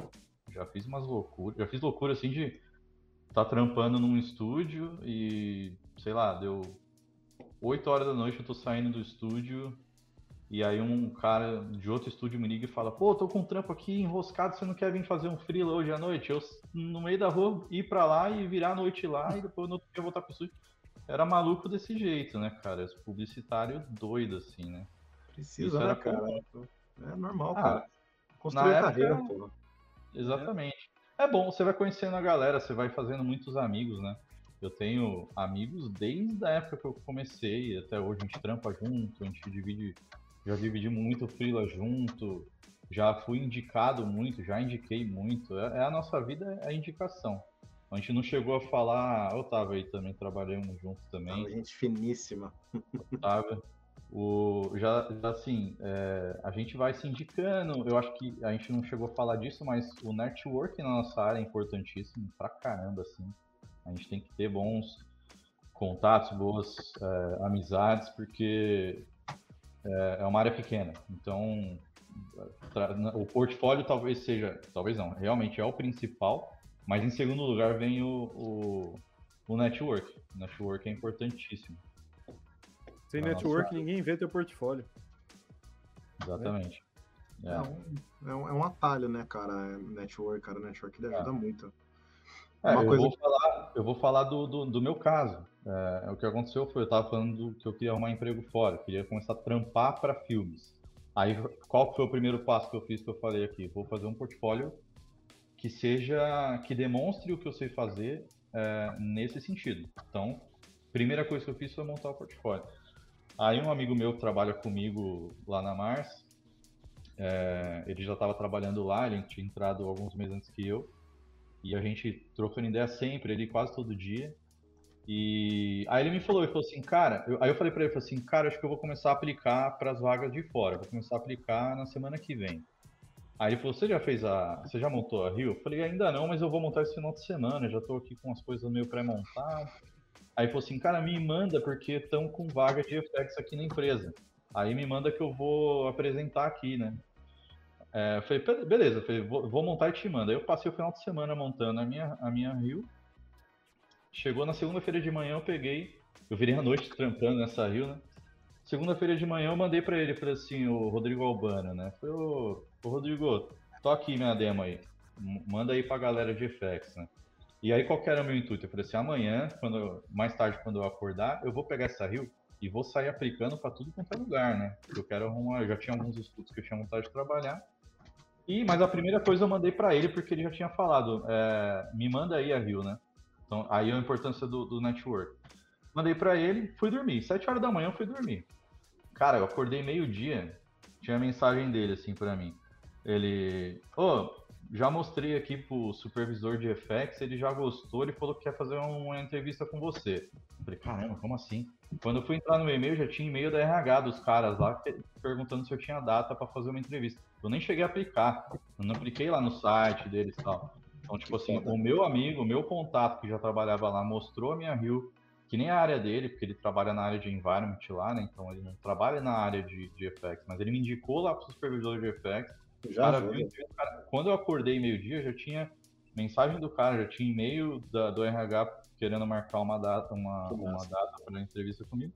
já fiz umas loucuras, já fiz loucura assim de estar tá trampando num estúdio e sei lá, deu 8 horas da noite eu tô saindo do estúdio e aí um cara de outro estúdio me liga e fala: "Pô, tô com um trampo aqui enroscado, você não quer vir fazer um freela hoje à noite?" Eu no meio da rua ir para lá e virar a noite lá e depois no outro dia voltar pro estúdio. Era maluco desse jeito, né, cara? Publicitário doido assim, né? Precisa, né, cara? É normal, ah, cara. Construir época, carreira, pô. Exatamente. É. é bom, você vai conhecendo a galera, você vai fazendo muitos amigos, né? Eu tenho amigos desde a época que eu comecei, até hoje a gente trampa junto, a gente divide, já dividi muito freela junto, já fui indicado muito, já indiquei muito. É, é a nossa vida, é a indicação. A gente não chegou a falar, Otávio aí também, trabalhamos juntos também. gente finíssima. Otávio. O, já, já assim, é, a gente vai se indicando. Eu acho que a gente não chegou a falar disso, mas o network na nossa área é importantíssimo pra caramba, assim. A gente tem que ter bons contatos, boas é, amizades, porque é, é, uma área pequena. Então, o portfólio talvez seja, talvez não, realmente é o principal, mas em segundo lugar vem o, o, o network. O network é importantíssimo. Sem network, nossa... ninguém vê teu portfólio. Exatamente. É. É, um, é, um, é um atalho, né, cara? É network, cara, network ajuda é. muito. É, eu, coisa... vou falar, eu vou falar do, do, do meu caso. É, o que aconteceu foi, eu tava falando que eu queria arrumar emprego fora, queria começar a trampar para filmes. Aí, qual foi o primeiro passo que eu fiz que eu falei aqui? Vou fazer um portfólio que seja, que demonstre o que eu sei fazer é, nesse sentido. Então, primeira coisa que eu fiz foi montar o portfólio. Aí um amigo meu que trabalha comigo lá na Mars, é, ele já estava trabalhando lá, ele tinha entrado alguns meses antes que eu, e a gente trocando ideia sempre, ele quase todo dia. E aí ele me falou, ele falou assim, cara, eu, aí eu falei para ele, falei assim, cara, acho que eu vou começar a aplicar para as vagas de fora, vou começar a aplicar na semana que vem. Aí ele falou, você já fez a, você já montou a Rio? Eu falei, ainda não, mas eu vou montar esse final de semana, já estou aqui com as coisas meio pré-montadas. Aí falou assim, cara, me manda porque estão com vaga de FX aqui na empresa. Aí me manda que eu vou apresentar aqui, né? É, eu falei, beleza, eu falei, vou, vou, montar e te mando. Aí eu passei o final de semana montando a minha, a minha Rio. Chegou na segunda-feira de manhã, eu peguei, eu virei a noite trampando nessa Rio, né? Segunda-feira de manhã eu mandei para ele, falei assim, o Rodrigo Albano, né? Falei, ô, ô Rodrigo, tô aqui minha demo aí. Manda aí pra galera de FX, né? E aí qual que era o meu intuito? Eu falei assim, amanhã, quando, mais tarde quando eu acordar, eu vou pegar essa Rio e vou sair aplicando para tudo quanto é lugar, né? Eu quero arrumar, eu já tinha alguns estudos que eu tinha vontade de trabalhar. E, mas a primeira coisa eu mandei para ele porque ele já tinha falado, é, me manda aí a Rio, né? Então, aí a importância do, do network. Mandei para ele, fui dormir. Sete horas da manhã eu fui dormir. Cara, eu acordei meio-dia, tinha mensagem dele assim para mim. Ele, ô, oh, já mostrei aqui pro supervisor de FX, ele já gostou, ele falou que quer fazer uma entrevista com você. Eu falei, caramba, como assim? Quando eu fui entrar no e-mail, já tinha e-mail da RH dos caras lá perguntando se eu tinha data para fazer uma entrevista. Eu nem cheguei a aplicar, eu não apliquei lá no site deles e tal. Então, tipo assim, o meu amigo, o meu contato que já trabalhava lá, mostrou a minha Rio, que nem a área dele, porque ele trabalha na área de environment lá, né? Então ele não trabalha na área de, de FX, mas ele me indicou lá pro supervisor de FX. Já cara, viu, cara, quando eu acordei meio-dia, já tinha mensagem do cara, já tinha e-mail da, do RH querendo marcar uma data, uma, uma data para entrevista comigo.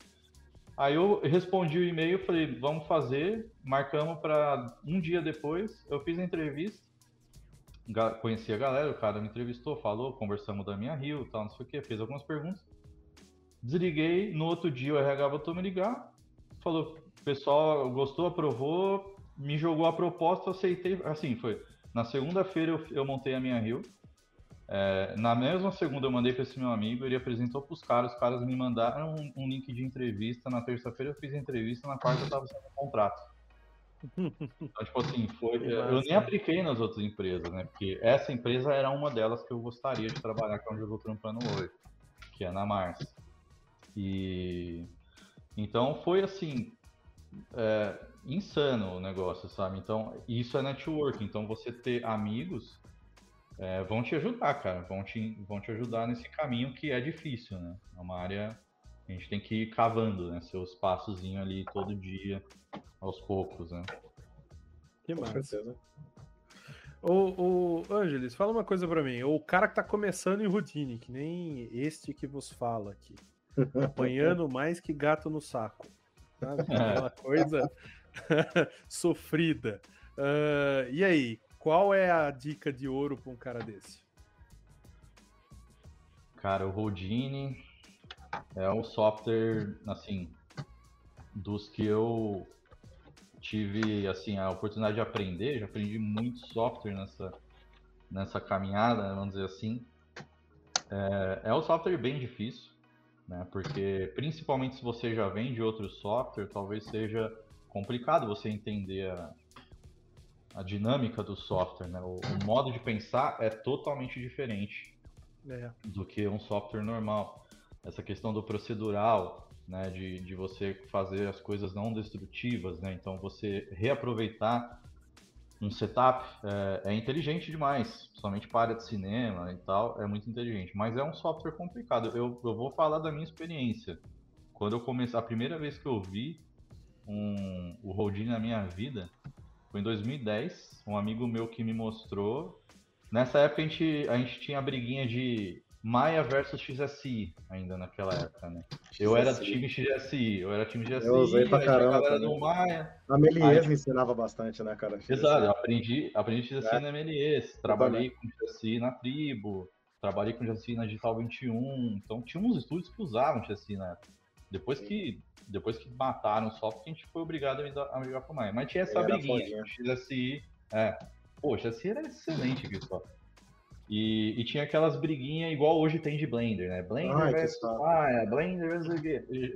Aí eu respondi o e-mail, falei, vamos fazer, marcamos para um dia depois, eu fiz a entrevista, conheci a galera, o cara me entrevistou, falou, conversamos da minha Rio, tal, não sei o que, fez algumas perguntas. Desliguei, no outro dia o RH voltou me ligar, falou, pessoal gostou, aprovou, me jogou a proposta, aceitei, assim, foi. Na segunda-feira eu, eu montei a minha Rio, é, na mesma segunda eu mandei para esse meu amigo, ele apresentou para os caras, os caras me mandaram um, um link de entrevista. Na terça-feira eu fiz a entrevista, na quarta eu estava sendo contrato. Então, tipo assim, foi, eu nem apliquei nas outras empresas, né? Porque essa empresa era uma delas que eu gostaria de trabalhar, que é onde eu estou trampando hoje, que é na Mars. E então foi assim, é, insano o negócio, sabe? Então, isso é network. Então, você ter amigos é, vão te ajudar, cara. Vão te, vão te ajudar nesse caminho que é difícil, né? É uma área a gente tem que ir cavando, né? Seus passozinhos ali todo dia, aos poucos, né? Que massa. Ô, ô, Angeles, fala uma coisa para mim. O cara que tá começando em routine, que nem este que vos fala aqui, apanhando <laughs> mais que gato no saco. Sabe? <laughs> Aquela coisa <laughs> sofrida. Uh, e aí, qual é a dica de ouro para um cara desse? Cara, o Houdini é um software, assim, dos que eu tive, assim, a oportunidade de aprender, já aprendi muito software nessa, nessa caminhada, vamos dizer assim. É, é um software bem difícil, né? Porque, principalmente se você já vem de outro software, talvez seja complicado você entender a, a dinâmica do software, né? O, o, modo de pensar é totalmente diferente é. do que um software normal. Essa questão do procedural, né? De, de você fazer as coisas não destrutivas, né? Então você reaproveitar um setup é, é inteligente demais, somente para de cinema e tal, é muito inteligente. Mas é um software complicado. Eu, eu vou falar da minha experiência. Quando eu comecei, a primeira vez que eu vi um, o Houdini na minha vida, foi em 2010, um amigo meu que me mostrou. Nessa época a gente, a gente tinha a briguinha de Maia versus XSI ainda naquela época, né? Eu era time XSI, eu era time XSI, eu usei pra caramba, a galera do Maia. A Melies aí... me ensinava bastante, né, cara? XSI. Exato, eu aprendi, aprendi XSI é. na Melies, trabalhei com XSI na Tribo, trabalhei com XSI na Digital 21, então tinha uns estúdios que usavam XSI na época. Depois que depois que mataram o software, a gente foi obrigado a migrar pro Maia. Mas tinha essa briguinha. O XSI. É. Pô, o XSI era excelente software. E, e, tinha aquelas briguinhas igual hoje tem de Blender, né? Blender Ai, versus Maia, Blender versus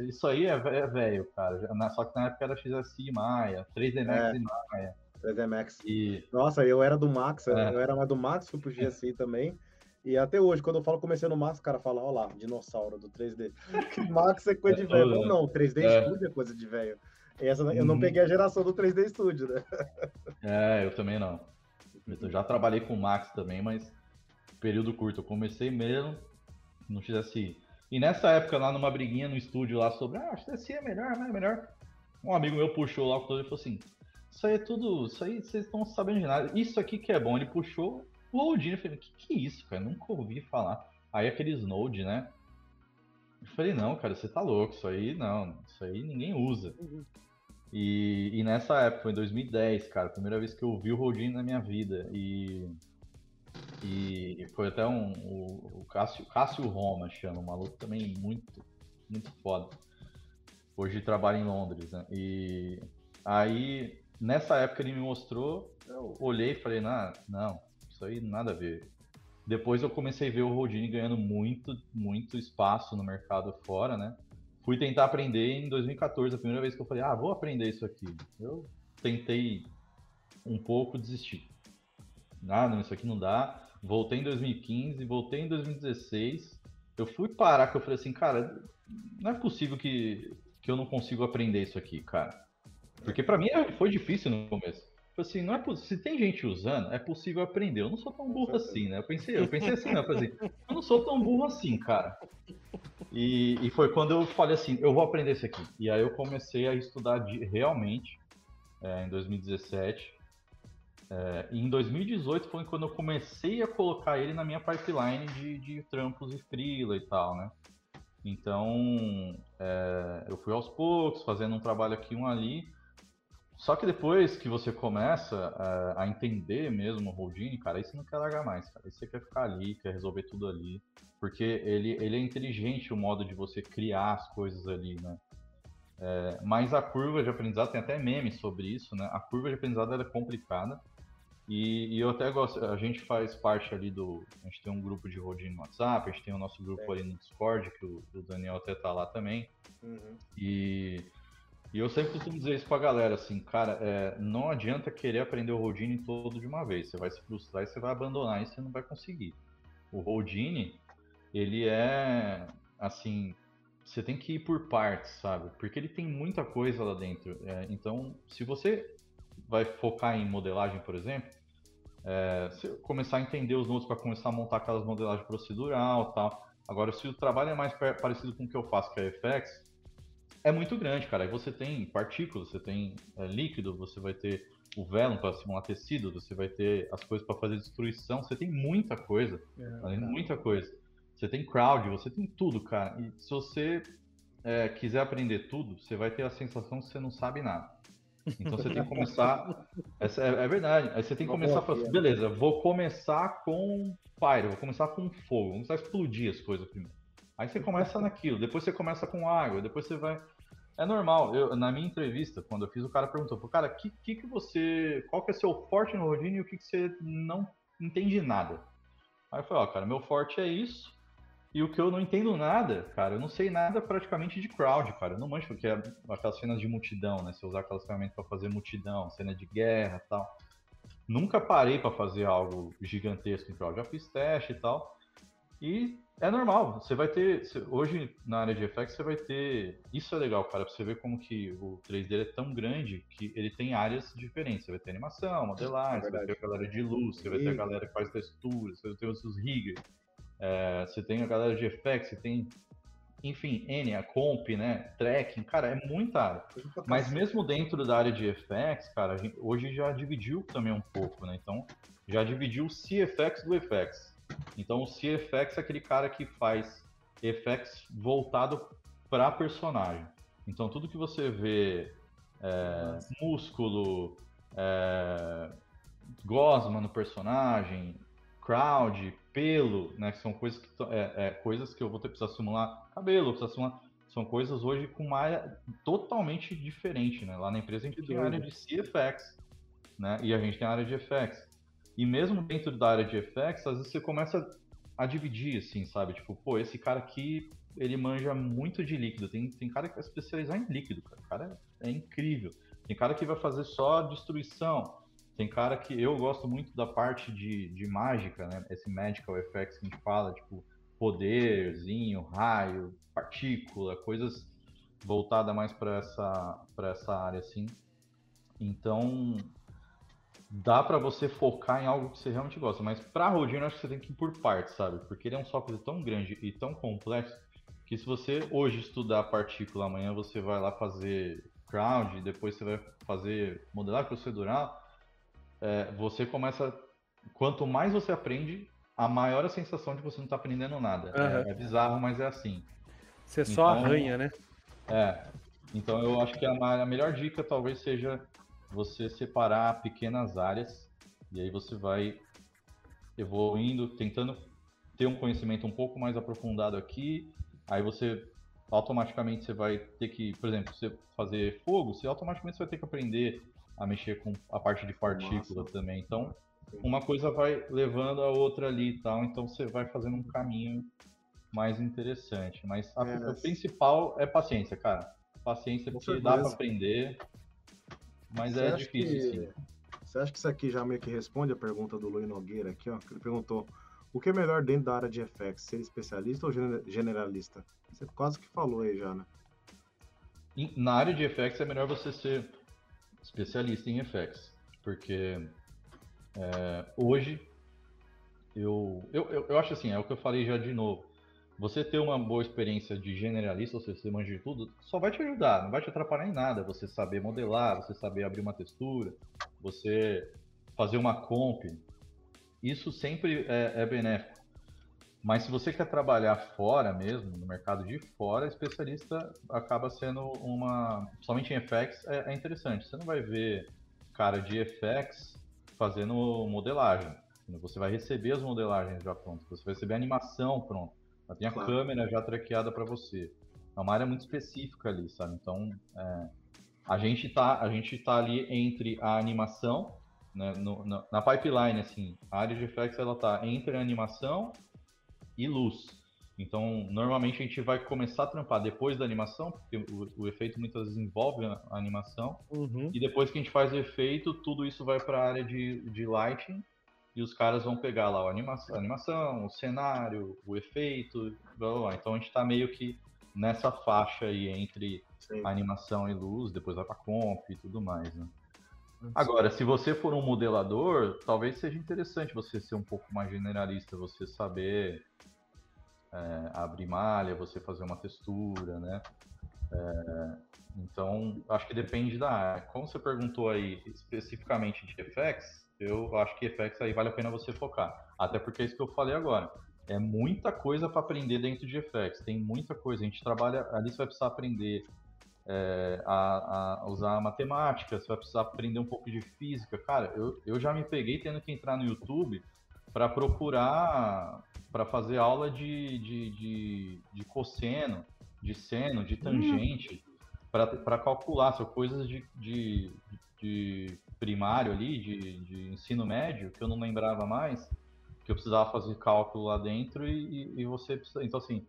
Isso aí é, é velho, cara. Só que na época era XSI e Maia, 3D Max é. e Maia. 3D Max. E... Nossa, eu era do Max, é. eu era mais do Max, fui pro GSI também. E até hoje, quando eu falo comecei no Max, o cara fala, ó lá, dinossauro do 3D. <laughs> Max é coisa de velho. Não, não, 3D é. Studio é coisa de velho. Essa, eu não uhum. peguei a geração do 3D Studio, né? <laughs> É, eu também não. Eu já trabalhei com Max também, mas período curto. Eu comecei mesmo no XSI. E nessa época, lá numa briguinha no estúdio lá sobre, ah, XSI é melhor, é melhor. Um amigo meu puxou lá o e falou assim, Isso aí é tudo. Isso aí vocês estão sabendo de nada. Isso aqui que é bom. Ele puxou o Houdini. Eu falei, que que é isso, cara? Nunca ouvi falar. Aí aqueles Node, né? Eu falei, não, cara, você tá louco. Isso aí não. Isso aí ninguém usa. Uhum. E, e, nessa época, foi em 2010, cara, primeira vez que eu vi o Houdini na minha vida. E, e foi até um. O, o Cássio, Cássio Roma chama, um maluco também muito, muito foda. Hoje trabalha em Londres, né? E aí, nessa época ele me mostrou, eu olhei e falei, não, não, isso aí nada a ver. Depois eu comecei a ver o Houdini ganhando muito, muito espaço no mercado fora, né? Fui tentar aprender em 2014, a primeira vez que eu falei, ah, vou aprender isso aqui. Eu tentei um pouco desistir. Ah, não, isso aqui não dá. Voltei em 2015, voltei em 2016. Eu fui parar, que eu falei assim, cara, não é possível que, que eu não consigo aprender isso aqui, cara. Porque para mim foi difícil no começo. Assim, não é se tem gente usando, é possível aprender. Eu não sou tão burro assim, né? Eu pensei, eu pensei assim, né? Eu, falei, eu não sou tão burro assim, cara. E, e, foi quando eu falei assim, eu vou aprender isso aqui. E aí eu comecei a estudar de, realmente é, em 2017. É, em 2018 foi quando eu comecei a colocar ele na minha pipeline de, de trampos e freela e tal, né? Então, é, eu fui aos poucos, fazendo um trabalho aqui, um ali. Só que depois que você começa a, a entender mesmo o Houdini, cara, aí você não quer largar mais, cara. Aí você quer ficar ali, quer resolver tudo ali. Porque ele, ele é inteligente o modo de você criar as coisas ali, né? É, mas a curva de aprendizado, tem até memes sobre isso, né? A curva de aprendizado é complicada. E, e, eu até gosto, a gente faz parte ali do. A gente tem um grupo de Houdini no WhatsApp, a gente tem o nosso grupo ali no Discord, que o, o Daniel até tá lá também. Uhum. E e eu sempre costumo dizer isso pra galera, assim, cara, é, não adianta querer aprender o Houdini todo de uma vez. Você vai se frustrar e você vai abandonar e você não vai conseguir. O Houdini, ele é, assim, você tem que ir por partes, sabe? Porque ele tem muita coisa lá dentro. É, então, se você vai focar em modelagem, por exemplo, é, começar a entender os nodes para começar a montar aquelas modelagens procedural tal. Agora, se o trabalho é mais parecido com o que eu faço, que é FX, é muito grande, cara. Aí você tem partículas, você tem é, líquido, você vai ter o velo para simular tecido, você vai ter as coisas para fazer destruição, você tem muita coisa, é, muita coisa. Você tem crowd, você tem tudo, cara. E se você é, quiser aprender tudo, você vai ter a sensação que você não sabe nada. Então você tem que começar. Essa é, é verdade. Aí você tem que começar a falar assim, beleza, vou começar com fire, vou começar com fogo, vou começar a explodir as coisas primeiro. Aí você começa <laughs> naquilo, depois você começa com água, depois você vai. É normal. Eu, na minha entrevista, quando eu fiz, o cara perguntou, cara, que, que, que você. Qual que é seu forte no Rodinho e o que, que você não entende nada? Aí eu falei, ó, cara, meu forte é isso. E o que eu não entendo nada, cara, eu não sei nada praticamente de crowd, cara. Eu não manjo porque é aquelas cenas de multidão, né? Você usar aquelas ferramentas para fazer multidão, cena de guerra tal. Nunca parei para fazer algo gigantesco em crowd. Já fiz teste e tal. E é normal, você vai ter. Hoje na área de effects você vai ter. Isso é legal, cara, pra você ver como que o 3D é tão grande que ele tem áreas diferentes. Você vai ter animação, modelagem, é você vai ter a galera de luz, você vai ter a galera que faz texturas, você vai ter os riggers, é, você tem a galera de effects, você tem. Enfim, N, a comp, né? Tracking, cara, é muita área. Mas mesmo dentro da área de effects, cara, gente, hoje já dividiu também um pouco, né? Então, já dividiu o CFX do effects. Então o CFX é aquele cara que faz effects voltado para personagem. Então tudo que você vê é, músculo, é, gosma no personagem, crowd, pelo, né, que são coisas que, é, é, coisas que eu vou ter precisar simular cabelo, precisar simular, são coisas hoje com uma área totalmente diferente, né? Lá na empresa a gente tem a área de CFX, né? E a gente tem a área de FX. E mesmo dentro da área de effects, às vezes você começa a dividir, assim, sabe? Tipo, pô, esse cara aqui, ele manja muito de líquido. Tem, tem cara que vai especializar em líquido, cara. O cara é, é incrível. Tem cara que vai fazer só destruição. Tem cara que eu gosto muito da parte de, de mágica, né? Esse magical effects que a gente fala, tipo, poderzinho, raio, partícula, coisas voltada mais para essa, essa área, assim. Então, dá para você focar em algo que você realmente gosta. Mas para eu acho que você tem que ir por partes, sabe? Porque ele é um software tão grande e tão complexo que se você hoje estudar partícula, amanhã você vai lá fazer crowd, depois você vai fazer modelagem procedural, é, você começa. Quanto mais você aprende, a maior a sensação de você não estar tá aprendendo nada. Uhum. É, é, bizarro, mas é assim. Você então, só arranha, né? É. Então eu acho que a, a melhor dica talvez seja você separar pequenas áreas e aí você vai evoluindo, tentando ter um conhecimento um pouco mais aprofundado aqui. Aí você automaticamente você vai ter que, por exemplo, você fazer fogo, você automaticamente você vai ter que aprender a mexer com a parte de partícula Nossa. também. Então, uma coisa vai levando a outra ali e tal, então você vai fazendo um caminho mais interessante. Mas a, é, o principal é paciência, cara. Paciência, porque dá para aprender, mas você é difícil, que... sim. Você acha que isso aqui já meio que responde a pergunta do Luiz Nogueira aqui, ó? Que ele perguntou o que é melhor dentro da área de FX, ser especialista ou generalista? Você quase que falou aí já, né? Na área de FX é melhor você ser especialista em FX, porque é, hoje eu, eu, eu, eu, acho assim, é o que eu falei já de novo. Você ter uma boa experiência de generalista, ou seja, você manja de tudo, só vai te ajudar, não vai te atrapalhar em nada. Você saber modelar, você saber abrir uma textura, você fazer uma comp, isso sempre é, é benéfico. Mas se você quer trabalhar fora mesmo, no mercado de fora, especialista acaba sendo uma. Somente em FX é, é, interessante. Você não vai ver cara de FX fazendo modelagem. Você vai receber as modelagens já prontas, você vai receber a animação pronta. Já tem a claro. câmera já traqueada para você. É uma área muito específica ali, sabe? Então, é, a gente tá, a gente tá ali entre a animação né, no, na, na, pipeline, assim, a área de effects ela tá entre animação e luz. Então, normalmente a gente vai começar a trampar depois da animação, porque o, o efeito muitas vezes envolve a, a animação. Uhum. E depois que a gente faz o efeito, tudo isso vai para a área de, de lighting e os caras vão pegar lá a animação, a animação o cenário, o efeito, blá, blá, blá. Então a gente está meio que nessa faixa aí entre animação e luz, depois vai para comp e tudo mais, né? Agora, se você for um modelador, talvez seja interessante você ser um pouco mais generalista, você saber é, abrir malha, você fazer uma textura, né? É, então, acho que depende da área. Como você perguntou aí especificamente de FX, eu acho que FX aí vale a pena você focar. Até porque é isso que eu falei agora. É muita coisa para aprender dentro de FX. Tem muita coisa. A gente trabalha. Ali você vai precisar aprender é, a, a, usar matemática, você vai precisar aprender um pouco de física. Cara, eu, eu já me peguei tendo que entrar no YouTube para procurar, para fazer aula de, de, de, de, cosseno, de seno, de tangente, hum. para calcular são coisas de, de, de primário ali, de, de ensino médio, que eu não lembrava mais, que eu precisava fazer cálculo lá dentro e, e, e você precisa. Então, assim,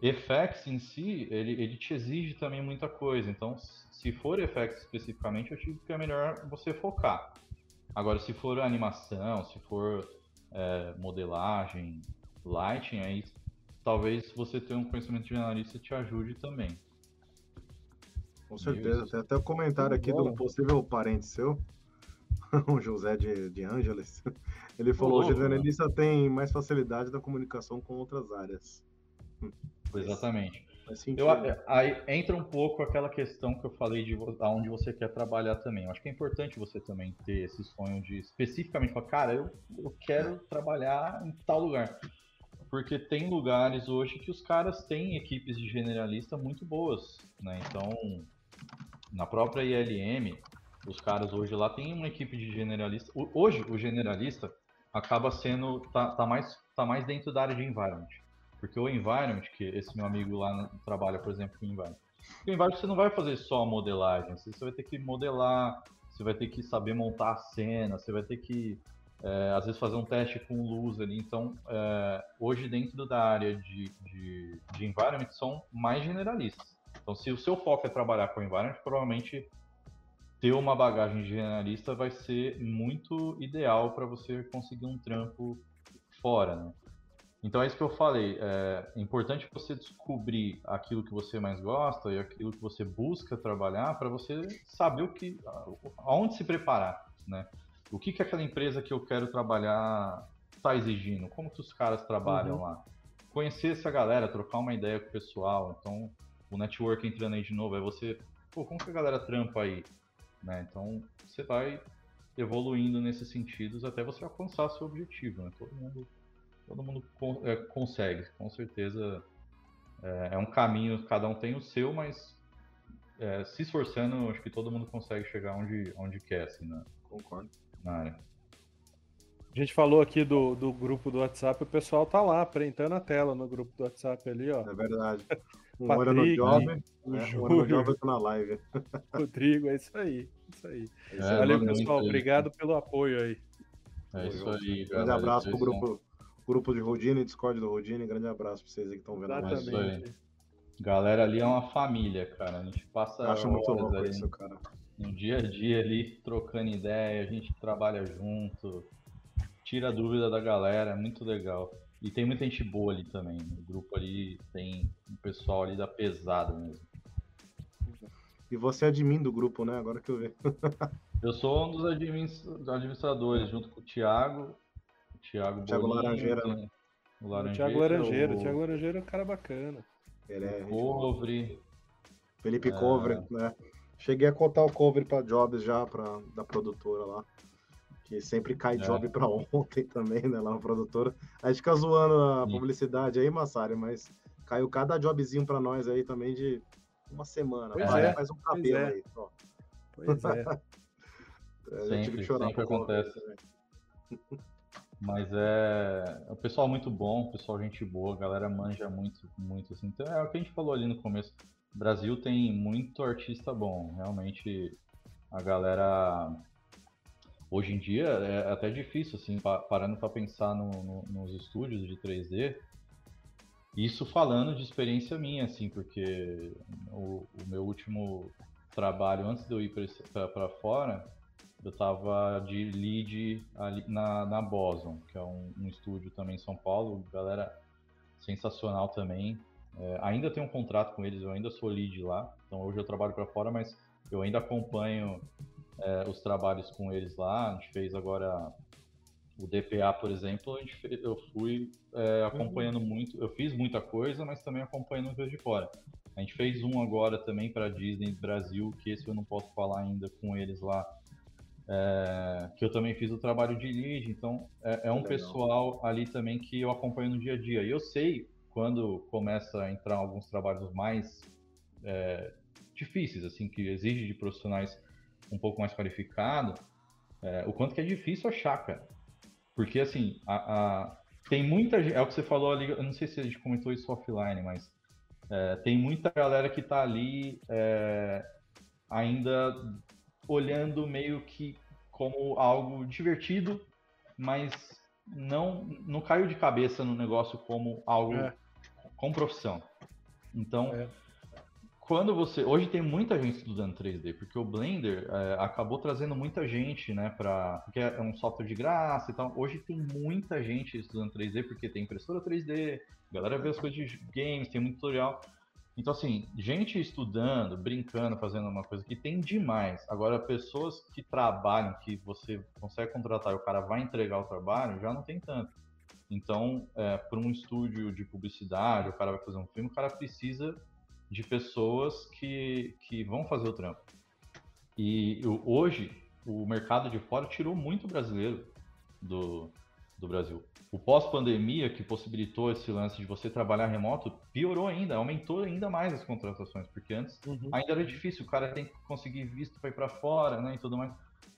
FX em si, ele, ele te exige também muita coisa. Então, se for FX especificamente, eu digo que é melhor você focar. Agora, se for animação, se for é, modelagem, lighting, aí talvez você ter um conhecimento de analista te ajude também. Com certeza. Tem até o um comentário aqui um possível parente seu, <laughs> o José de, de Ângeles. Ele falou: o generalista tem mais facilidade da comunicação com outras áreas. Exatamente. Eu, aí entra um pouco aquela questão que eu falei de aonde você quer trabalhar também. Eu acho que é importante você também ter esse sonho de especificamente falar, cara, eu, eu quero trabalhar em tal lugar. Porque tem lugares hoje que os caras têm equipes de generalista muito boas, né? Então, na própria ILM, os caras hoje lá têm uma equipe de generalista. Hoje, o generalista acaba sendo, tá, tá mais, tá mais dentro da área de environment. Porque o environment, que esse meu amigo lá trabalha, por exemplo, com environment. O environment você não vai fazer só modelagem, você vai ter que modelar, você vai ter que saber montar a cena, você vai ter que, é, às vezes, fazer um teste com luz ali. Então, é, hoje, dentro da área de, de, de environment, são mais generalistas. Então, se o seu foco é trabalhar com environment, provavelmente ter uma bagagem de generalista vai ser muito ideal para você conseguir um trampo fora, né? Então é isso que eu falei. É importante você descobrir aquilo que você mais gosta e aquilo que você busca trabalhar para você saber o que, aonde se preparar, né? O que que aquela empresa que eu quero trabalhar está exigindo? Como que os caras trabalham uhum. lá? Conhecer essa galera, trocar uma ideia com o pessoal. Então, o network entrando aí de novo é você pô, como que a galera trampa aí? Né? Então, você vai evoluindo nesses sentidos até você alcançar seu objetivo, né? Todo mundo, todo mundo con é, consegue, com certeza. É, é, um caminho, cada um tem o seu, mas é, se esforçando, acho que todo mundo consegue chegar onde, onde quer, assim, né? Concordo. Na área. A gente falou aqui do, do grupo do WhatsApp, o pessoal tá lá, printando a tela no grupo do WhatsApp ali, ó. É verdade. <laughs> Um Patrick, olho no jovem, o né? um olho no jovem outro na live. <laughs> Rodrigo, é isso aí. Isso aí. É, Valeu, pessoal. Obrigado pelo apoio aí. É isso aí, Grande galera. abraço pro grupo, grupo de Rodine, Discord do Rodine. Grande abraço pra vocês aí que estão vendo. Exatamente. Galera ali é uma família, cara. A gente passa acho muito louco ali isso, cara. no dia a dia ali, trocando ideia, a gente trabalha junto, tira a dúvida da galera, é muito legal. E tem muita gente boa ali também. No grupo ali tem um pessoal ali da pesada mesmo. E você é admin do grupo, né? Agora que eu vi. Eu sou um dos adminis- administradores, junto com o Thiago. O Thiago, Thiago Bolinho, Laranjeira, tem né? O O Laranjeira. Thiago Laranjeiro. O o Thiago Laranjeiro é um cara bacana. Ele é Covre. Felipe É. Cover, né? Cheguei a contar o cover pra Jobs já, pra, da produtora lá. Que sempre cai É. job pra <laughs> ontem também, né? Lá na produtora. A gente fica zoando a Sim. publicidade aí, Massari, mas caiu cada jobzinho pra nós aí também de uma semana. Pois é, Faz um pois cabelo é. aí. Ó. Pois é. <laughs> Tive Sempre, que chorar sempre acontece. Mas é, é um pessoal muito bom, pessoal gente boa, a galera manja muito, muito assim. Então é o que a gente falou ali no começo. Brasil tem muito artista bom, realmente a galera hoje em dia é até difícil assim, pa- parando para pensar no- no- nos estúdios de 3D. Isso falando de experiência minha, assim, porque o, o meu último trabalho antes de eu ir para fora, eu tava de lead ali na, na Boson, que é um, um estúdio também em São Paulo, galera sensacional também. É, ainda tenho um contrato com eles, eu ainda sou lead lá, então hoje eu trabalho para fora, mas eu ainda acompanho é, os trabalhos com eles lá. A gente fez agora o DPA, por exemplo, a gente fe- eu fui é, acompanhando muito, eu fiz muita coisa, mas também acompanhando coisa de fora. A gente fez um agora também para Disney Brasil, que esse eu não posso falar ainda com eles lá, é, que eu também fiz o trabalho de lead, então é, é um Legal. pessoal ali também que eu acompanho no dia a dia. E eu sei quando começa a entrar alguns trabalhos mais é, difíceis, assim, que exige de profissionais um pouco mais qualificados, é, o quanto que é difícil achar, cara. Porque, assim, a, a- tem muita gente, é o que você falou ali, eu não sei se a gente comentou isso offline, mas é, tem muita galera que tá ali é, ainda olhando meio que como algo divertido, mas não, não caiu de cabeça no negócio como algo É. com profissão. Então, É. quando você. Hoje tem muita gente estudando 3D, porque o Blender é, acabou trazendo muita gente, né? Pra, porque é um software de graça e tal. Hoje tem muita gente estudando 3D, porque tem impressora 3D, a galera vê as coisas de games, tem muito tutorial. Então, assim, gente estudando, brincando, fazendo uma coisa que tem demais. Agora, pessoas que trabalham, que você consegue contratar e o cara vai entregar o trabalho, já não tem tanto. Então, para um estúdio de publicidade, o cara vai fazer um filme, o cara precisa de pessoas que, que vão fazer o trampo. E o- hoje, o mercado de fora tirou muito brasileiro do, do Brasil. O pós-pandemia, que possibilitou esse lance de você trabalhar remoto, piorou ainda, aumentou ainda mais as contratações, porque antes Uhum. ainda era difícil, o cara tem que conseguir visto para ir para fora, né, e tudo mais.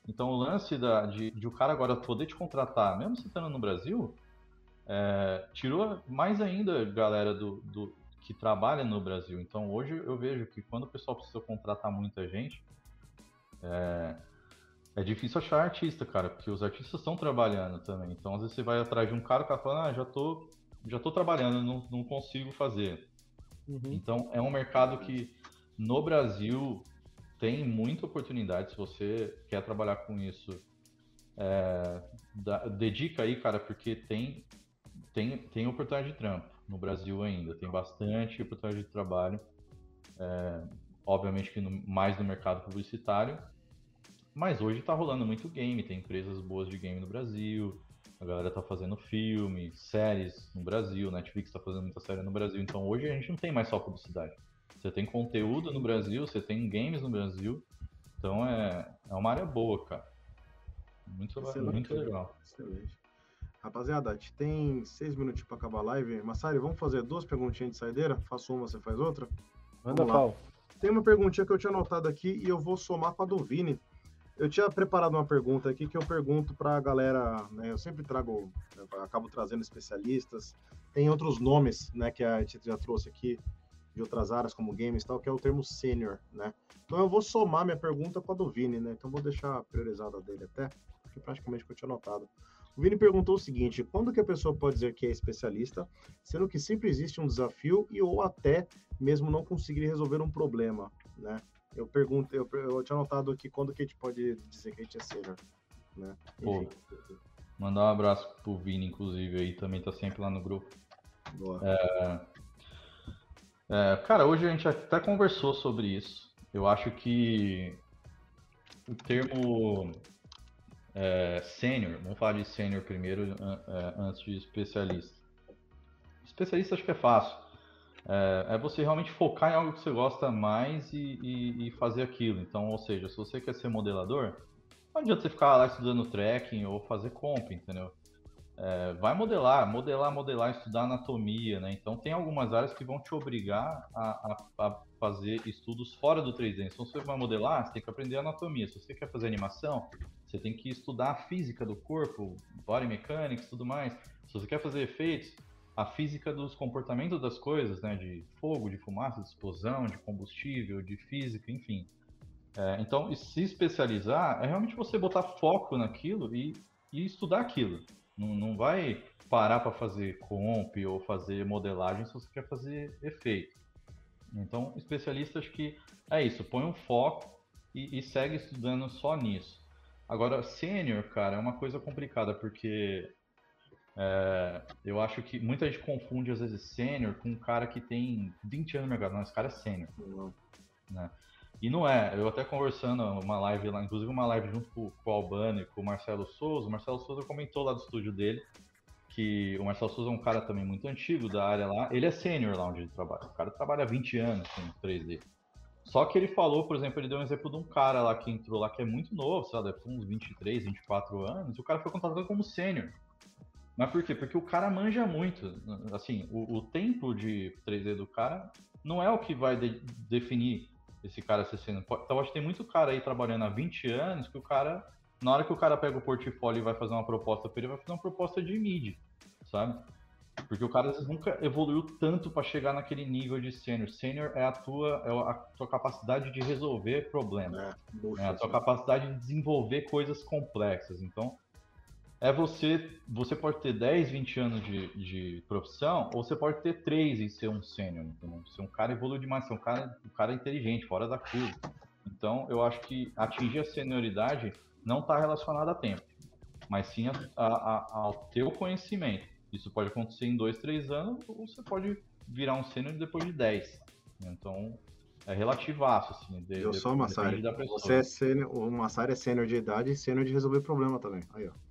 Então o lance da, de, de o cara agora poder te contratar, mesmo você estando no Brasil, é, tirou mais ainda galera do, do- que trabalha no Brasil. Então hoje eu vejo que quando o pessoal precisa contratar muita gente, é, é difícil achar artista, cara, porque os artistas estão trabalhando também. Então às vezes você vai atrás de um cara, o cara fala, ah, já tô, já tô trabalhando, não, não consigo fazer. Uhum. Então é um mercado que no Brasil tem muita oportunidade se você quer trabalhar com isso. É, dá- dedica aí, cara, porque tem, tem, tem oportunidade de trampo no Brasil ainda, tem bastante oportunidade de trabalho. É, obviamente que no- mais no mercado publicitário, mas hoje tá rolando muito game, tem empresas boas de game no Brasil, a galera tá fazendo filme, séries no Brasil, Netflix tá fazendo muita série no Brasil, então hoje a gente não tem mais só publicidade. Você tem conteúdo no Brasil, você tem games no Brasil. Então é, é uma área boa, cara. Muito, Excelente. muito legal. Excelente. Rapaziada, a gente tem seis minutos para acabar a live. Massari, vamos fazer duas perguntinhas de saideira? Faço uma, você faz outra? Manda, Paulo. Tem uma perguntinha que eu tinha anotado aqui e eu vou somar com a do Vini. Eu tinha preparado uma pergunta aqui que eu pergunto para a galera, né? Eu sempre trago, eu acabo trazendo especialistas. Tem outros nomes, né, que a gente já trouxe aqui de outras áreas como games e tal, que é o termo sênior, né? Então eu vou somar minha pergunta com a do Vini, né? Então vou deixar priorizada dele até, porque praticamente eu tinha anotado. O Vini perguntou o seguinte: quando que a pessoa pode dizer que é especialista, sendo que sempre existe um desafio e ou até mesmo não conseguir resolver um problema, né? Eu pergunto, eu, eu tinha anotado aqui quando que a gente pode dizer que a gente é sênior, né? Pô, mandar um abraço pro Vini, inclusive, aí também tá sempre lá no grupo. Boa. É, é, cara, hoje a gente até conversou sobre isso. Eu acho que o termo é, sênior, vamos falar de sênior primeiro é, antes de especialista. Especialista acho que é fácil. É, é, você realmente focar em algo que você gosta mais e, e, e, fazer aquilo. Então, ou seja, se você quer ser modelador, não adianta você ficar lá estudando tracking ou fazer comp, entendeu? É, vai modelar, modelar, modelar, estudar anatomia, né? Então tem algumas áreas que vão te obrigar a, a, a fazer estudos fora do 3D. Então se você vai modelar, você tem que aprender anatomia. Se você quer fazer animação, você tem que estudar a física do corpo, body mechanics, tudo mais. Se você quer fazer efeitos, a física dos comportamentos das coisas, né? De fogo, de fumaça, de explosão, de combustível, de física, enfim. É, então, se especializar é realmente você botar foco naquilo e, e estudar aquilo. Não, não vai parar para fazer comp ou fazer modelagem se você quer fazer efeito. Então, especialista acho que é isso, põe um foco e, e segue estudando só nisso. Agora, sênior, cara, é uma coisa complicada, porque é, eu acho que muita gente confunde, às vezes, sênior com um cara que tem 20 anos no mercado. Não, esse cara é sênior. Uhum. Né? E não é. Eu até conversando uma live lá, inclusive uma live junto com, com o Albano e com o Marcelo Souza. O Marcelo Souza comentou lá do estúdio dele que o Marcelo Souza é um cara também muito antigo da área lá. Ele é sênior lá onde ele trabalha. O cara trabalha há 20 anos com 3D. Só que ele falou, por exemplo, ele deu um exemplo de um cara lá que entrou lá que é muito novo, sei lá, deve ter uns 23, 24 anos, e o cara foi contratado como sênior. Mas por quê? Porque o cara manja muito. Assim, o, o tempo de 3D do cara não é o que vai de, definir esse cara ser sênior. Então, acho que tem muito cara aí trabalhando há 20 anos que o cara, na hora que o cara pega o portfólio e vai fazer uma proposta para ele, vai fazer uma proposta de mid, sabe? Porque o cara às vezes nunca evoluiu tanto para chegar naquele nível de sênior. Sênior é a tua, é a tua capacidade de resolver problemas. É, é a tua capacidade de desenvolver coisas complexas. Então, é você. Você pode ter 10, 20 anos de, de profissão, ou você pode ter 3 e ser um sênior. Entendeu? Ser um cara evoluiu demais, ser um cara, um cara inteligente, fora da curva. Então, eu acho que atingir a senioridade não está relacionado a tempo, mas sim a, a, a, ao teu conhecimento. Isso pode acontecer em dois, três anos, ou você pode virar um sênior depois de 10. Então, é relativaço, assim. De, eu sou o Massari. Você é sênior, o Massari é sênior de idade e sênior de resolver problema também. Aí, ó.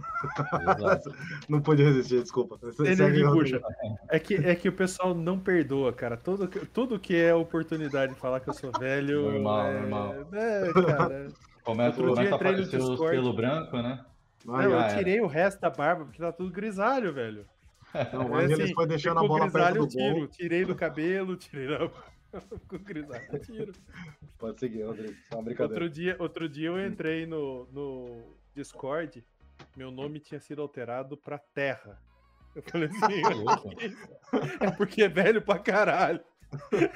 <laughs> não pude resistir, desculpa. De é que, é que o pessoal não perdoa, cara. Tudo, tudo que é oportunidade de falar que eu sou velho. Normal, é... normal. É, cara. Começa, começa a aparecer o pelo branco, né? Não, eu tirei o resto da barba porque tá tudo grisalho, velho. Não, mas é assim, foi deixando a bola perto do tiro. Gol. Tirei do cabelo, tirei da <laughs> com grisalho, tiro. Pode seguir, Rodrigo. Só uma brincadeira. Outro dia, outro dia eu entrei no, no Discord, meu nome tinha sido alterado pra Terra. Eu falei assim, <laughs> é porque é velho pra caralho.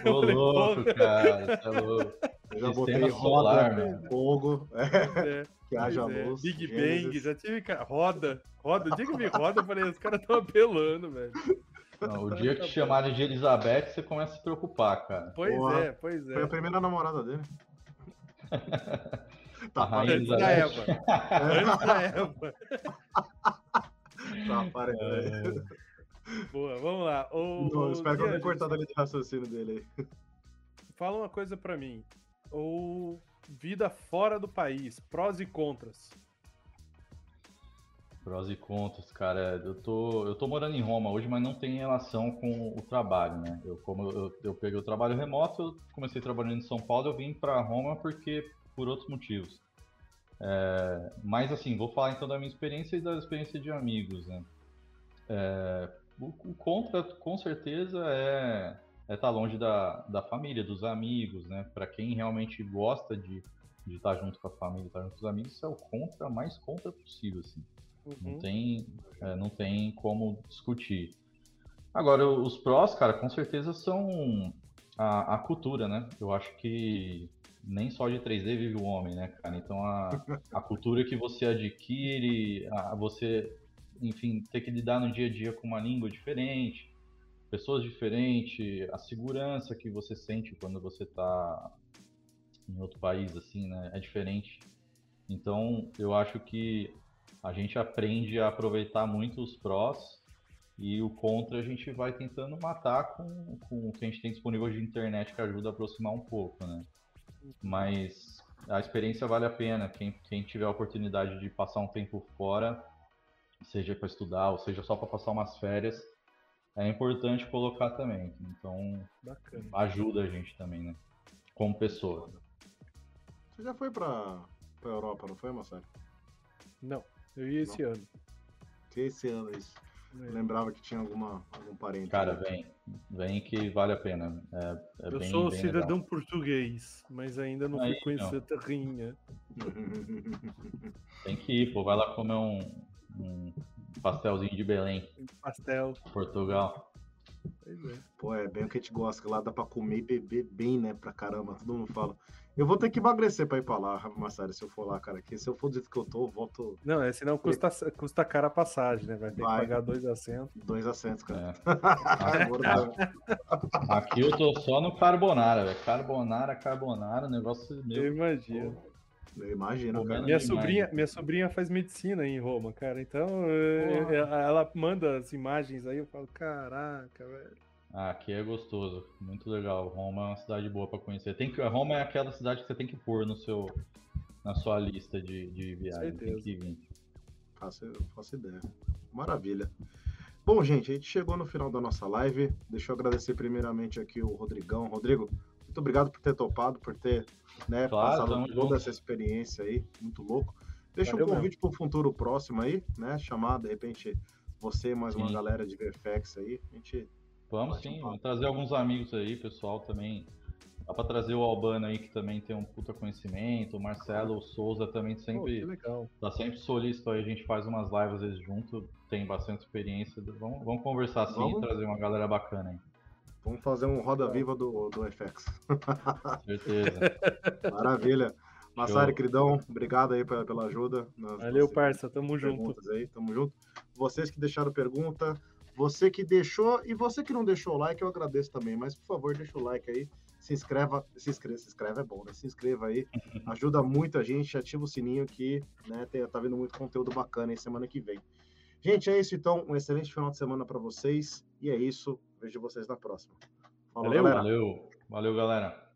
Ô, louco, cara, tá louco. Eu já botei roda, fogo. <laughs> É. é. Que haja é. luz. Big Gênesis. Bang, já tive roda. Roda, o dia que me roda, eu falei, os caras estão apelando, velho. Não, o dia que te chamarem de Elizabeth, você começa a se preocupar, cara. Pois Porra. é, pois é. Foi a primeira namorada dele. <laughs> tá Antes da Eva. Antes da Eva. tá aparecendo. É. Boa, vamos lá. O, Não, espero que eu tenha cortado ali de raciocínio dele aí. Fala uma coisa pra mim. O vida fora do país, prós e contras. Prós e contras, cara. Eu tô, eu tô morando em Roma hoje, mas não tem relação com o trabalho, né? Eu, como eu, eu peguei o trabalho remoto, eu comecei trabalhando em São Paulo, eu vim para Roma porque por outros motivos. É, mas assim, vou falar então da minha experiência e da experiência de amigos, né? É, o, o, contra, com certeza, é estar é tá longe da, da família, dos amigos, né? Para quem realmente gosta de, estar tá junto com a família, estar tá junto com os amigos, isso é o contra mais contra possível, assim. Uhum. Não, tem, é, não tem como discutir. Agora, os prós, cara, com certeza são a, a, cultura, né? Eu acho que nem só de 3D vive o homem, né, cara? Então, a, <laughs> a cultura que você adquire, a, você, enfim, ter que lidar no dia a dia com uma língua diferente, pessoas diferentes, a segurança que você sente quando você está em outro país, assim, né? É diferente. Então, eu acho que a gente aprende a aproveitar muito os prós e o contra a gente vai tentando matar com, com o que a gente tem disponível de internet que ajuda a aproximar um pouco, né? Mas a experiência vale a pena. Quem, quem tiver a oportunidade de passar um tempo fora, seja para estudar ou seja só para passar umas férias, é importante colocar também. Então, Bacana. ajuda a gente também, né? Como pessoa. Você já foi para a Europa, não foi, Massaro? Não. Eu ia esse Não. ano. Que esse ano isso? É. Lembrava que tinha alguma, algum parente. Cara, vem. Vem que vale a pena. É, é eu bem, sou bem cidadão legal. português, mas ainda não Aí, fui conhecer a terrinha. <laughs> Tem que ir, pô. Vai lá comer um, um pastelzinho de Belém. Pastel. Portugal. É. Pô, é bem o que a gente gosta, que lá dá pra comer e beber bem, né? Pra caramba, todo mundo fala. Eu vou ter que emagrecer pra ir pra lá, Massari, se eu for lá, cara. Que se eu for do jeito que eu tô, eu volto. Não, é senão custa, custa cara a passagem, né? Vai ter Vai. que pagar dois assentos. Dois assentos, cara. É. <laughs> Aqui eu tô só no carbonara, velho. Carbonara, carbonara, negócio meu. Eu imagino. Eu imagino, cara. Minha sobrinha, minha sobrinha faz medicina em Roma, cara. Então, eu, ela manda as imagens aí, eu falo, caraca, velho. Ah, aqui é gostoso, muito legal. Roma é uma cidade boa para conhecer. Tem que, Roma é aquela cidade que você tem que pôr no seu, na sua lista de, de viagem. Tem que vir. Faço, faço ideia. Maravilha. Bom, gente, a gente chegou no final da nossa live. Deixa eu agradecer primeiramente aqui o Rodrigão. Rodrigo, muito obrigado por ter topado, por ter né, claro, passado toda junto. essa experiência aí, muito louco. Deixa Valeu, um convite para o futuro próximo aí, né? Chamar, de repente, você mais Sim. uma galera de VFX aí. A gente Vamos sim, vamos trazer alguns amigos aí, pessoal também. Dá pra trazer o Albano aí, que também tem um puta conhecimento, o Marcelo, o Souza também sempre. legal. Tá sempre solícito aí, a gente faz umas lives às vezes junto, tem bastante experiência. Vamos, vamos conversar sim vamos. e trazer uma galera bacana aí. Vamos fazer um roda viva do, do FX. Certeza. <laughs> Maravilha. Massari, queridão, obrigado aí pela, pela ajuda. Valeu, parça, tamo junto. Aí, tamo junto. Vocês que deixaram pergunta, você que deixou e você que não deixou o like, eu agradeço também. Mas, por favor, deixa o like aí. Se inscreva, se inscreva, se inscreve é bom, né? Se inscreva aí, <laughs> ajuda muito a gente, ativa o sininho que, né, tem, tá vendo muito conteúdo bacana aí semana que vem. Gente, é isso então, um excelente final de semana para vocês e é isso. Vejo vocês na próxima. Falou, valeu, galera. valeu, valeu, galera.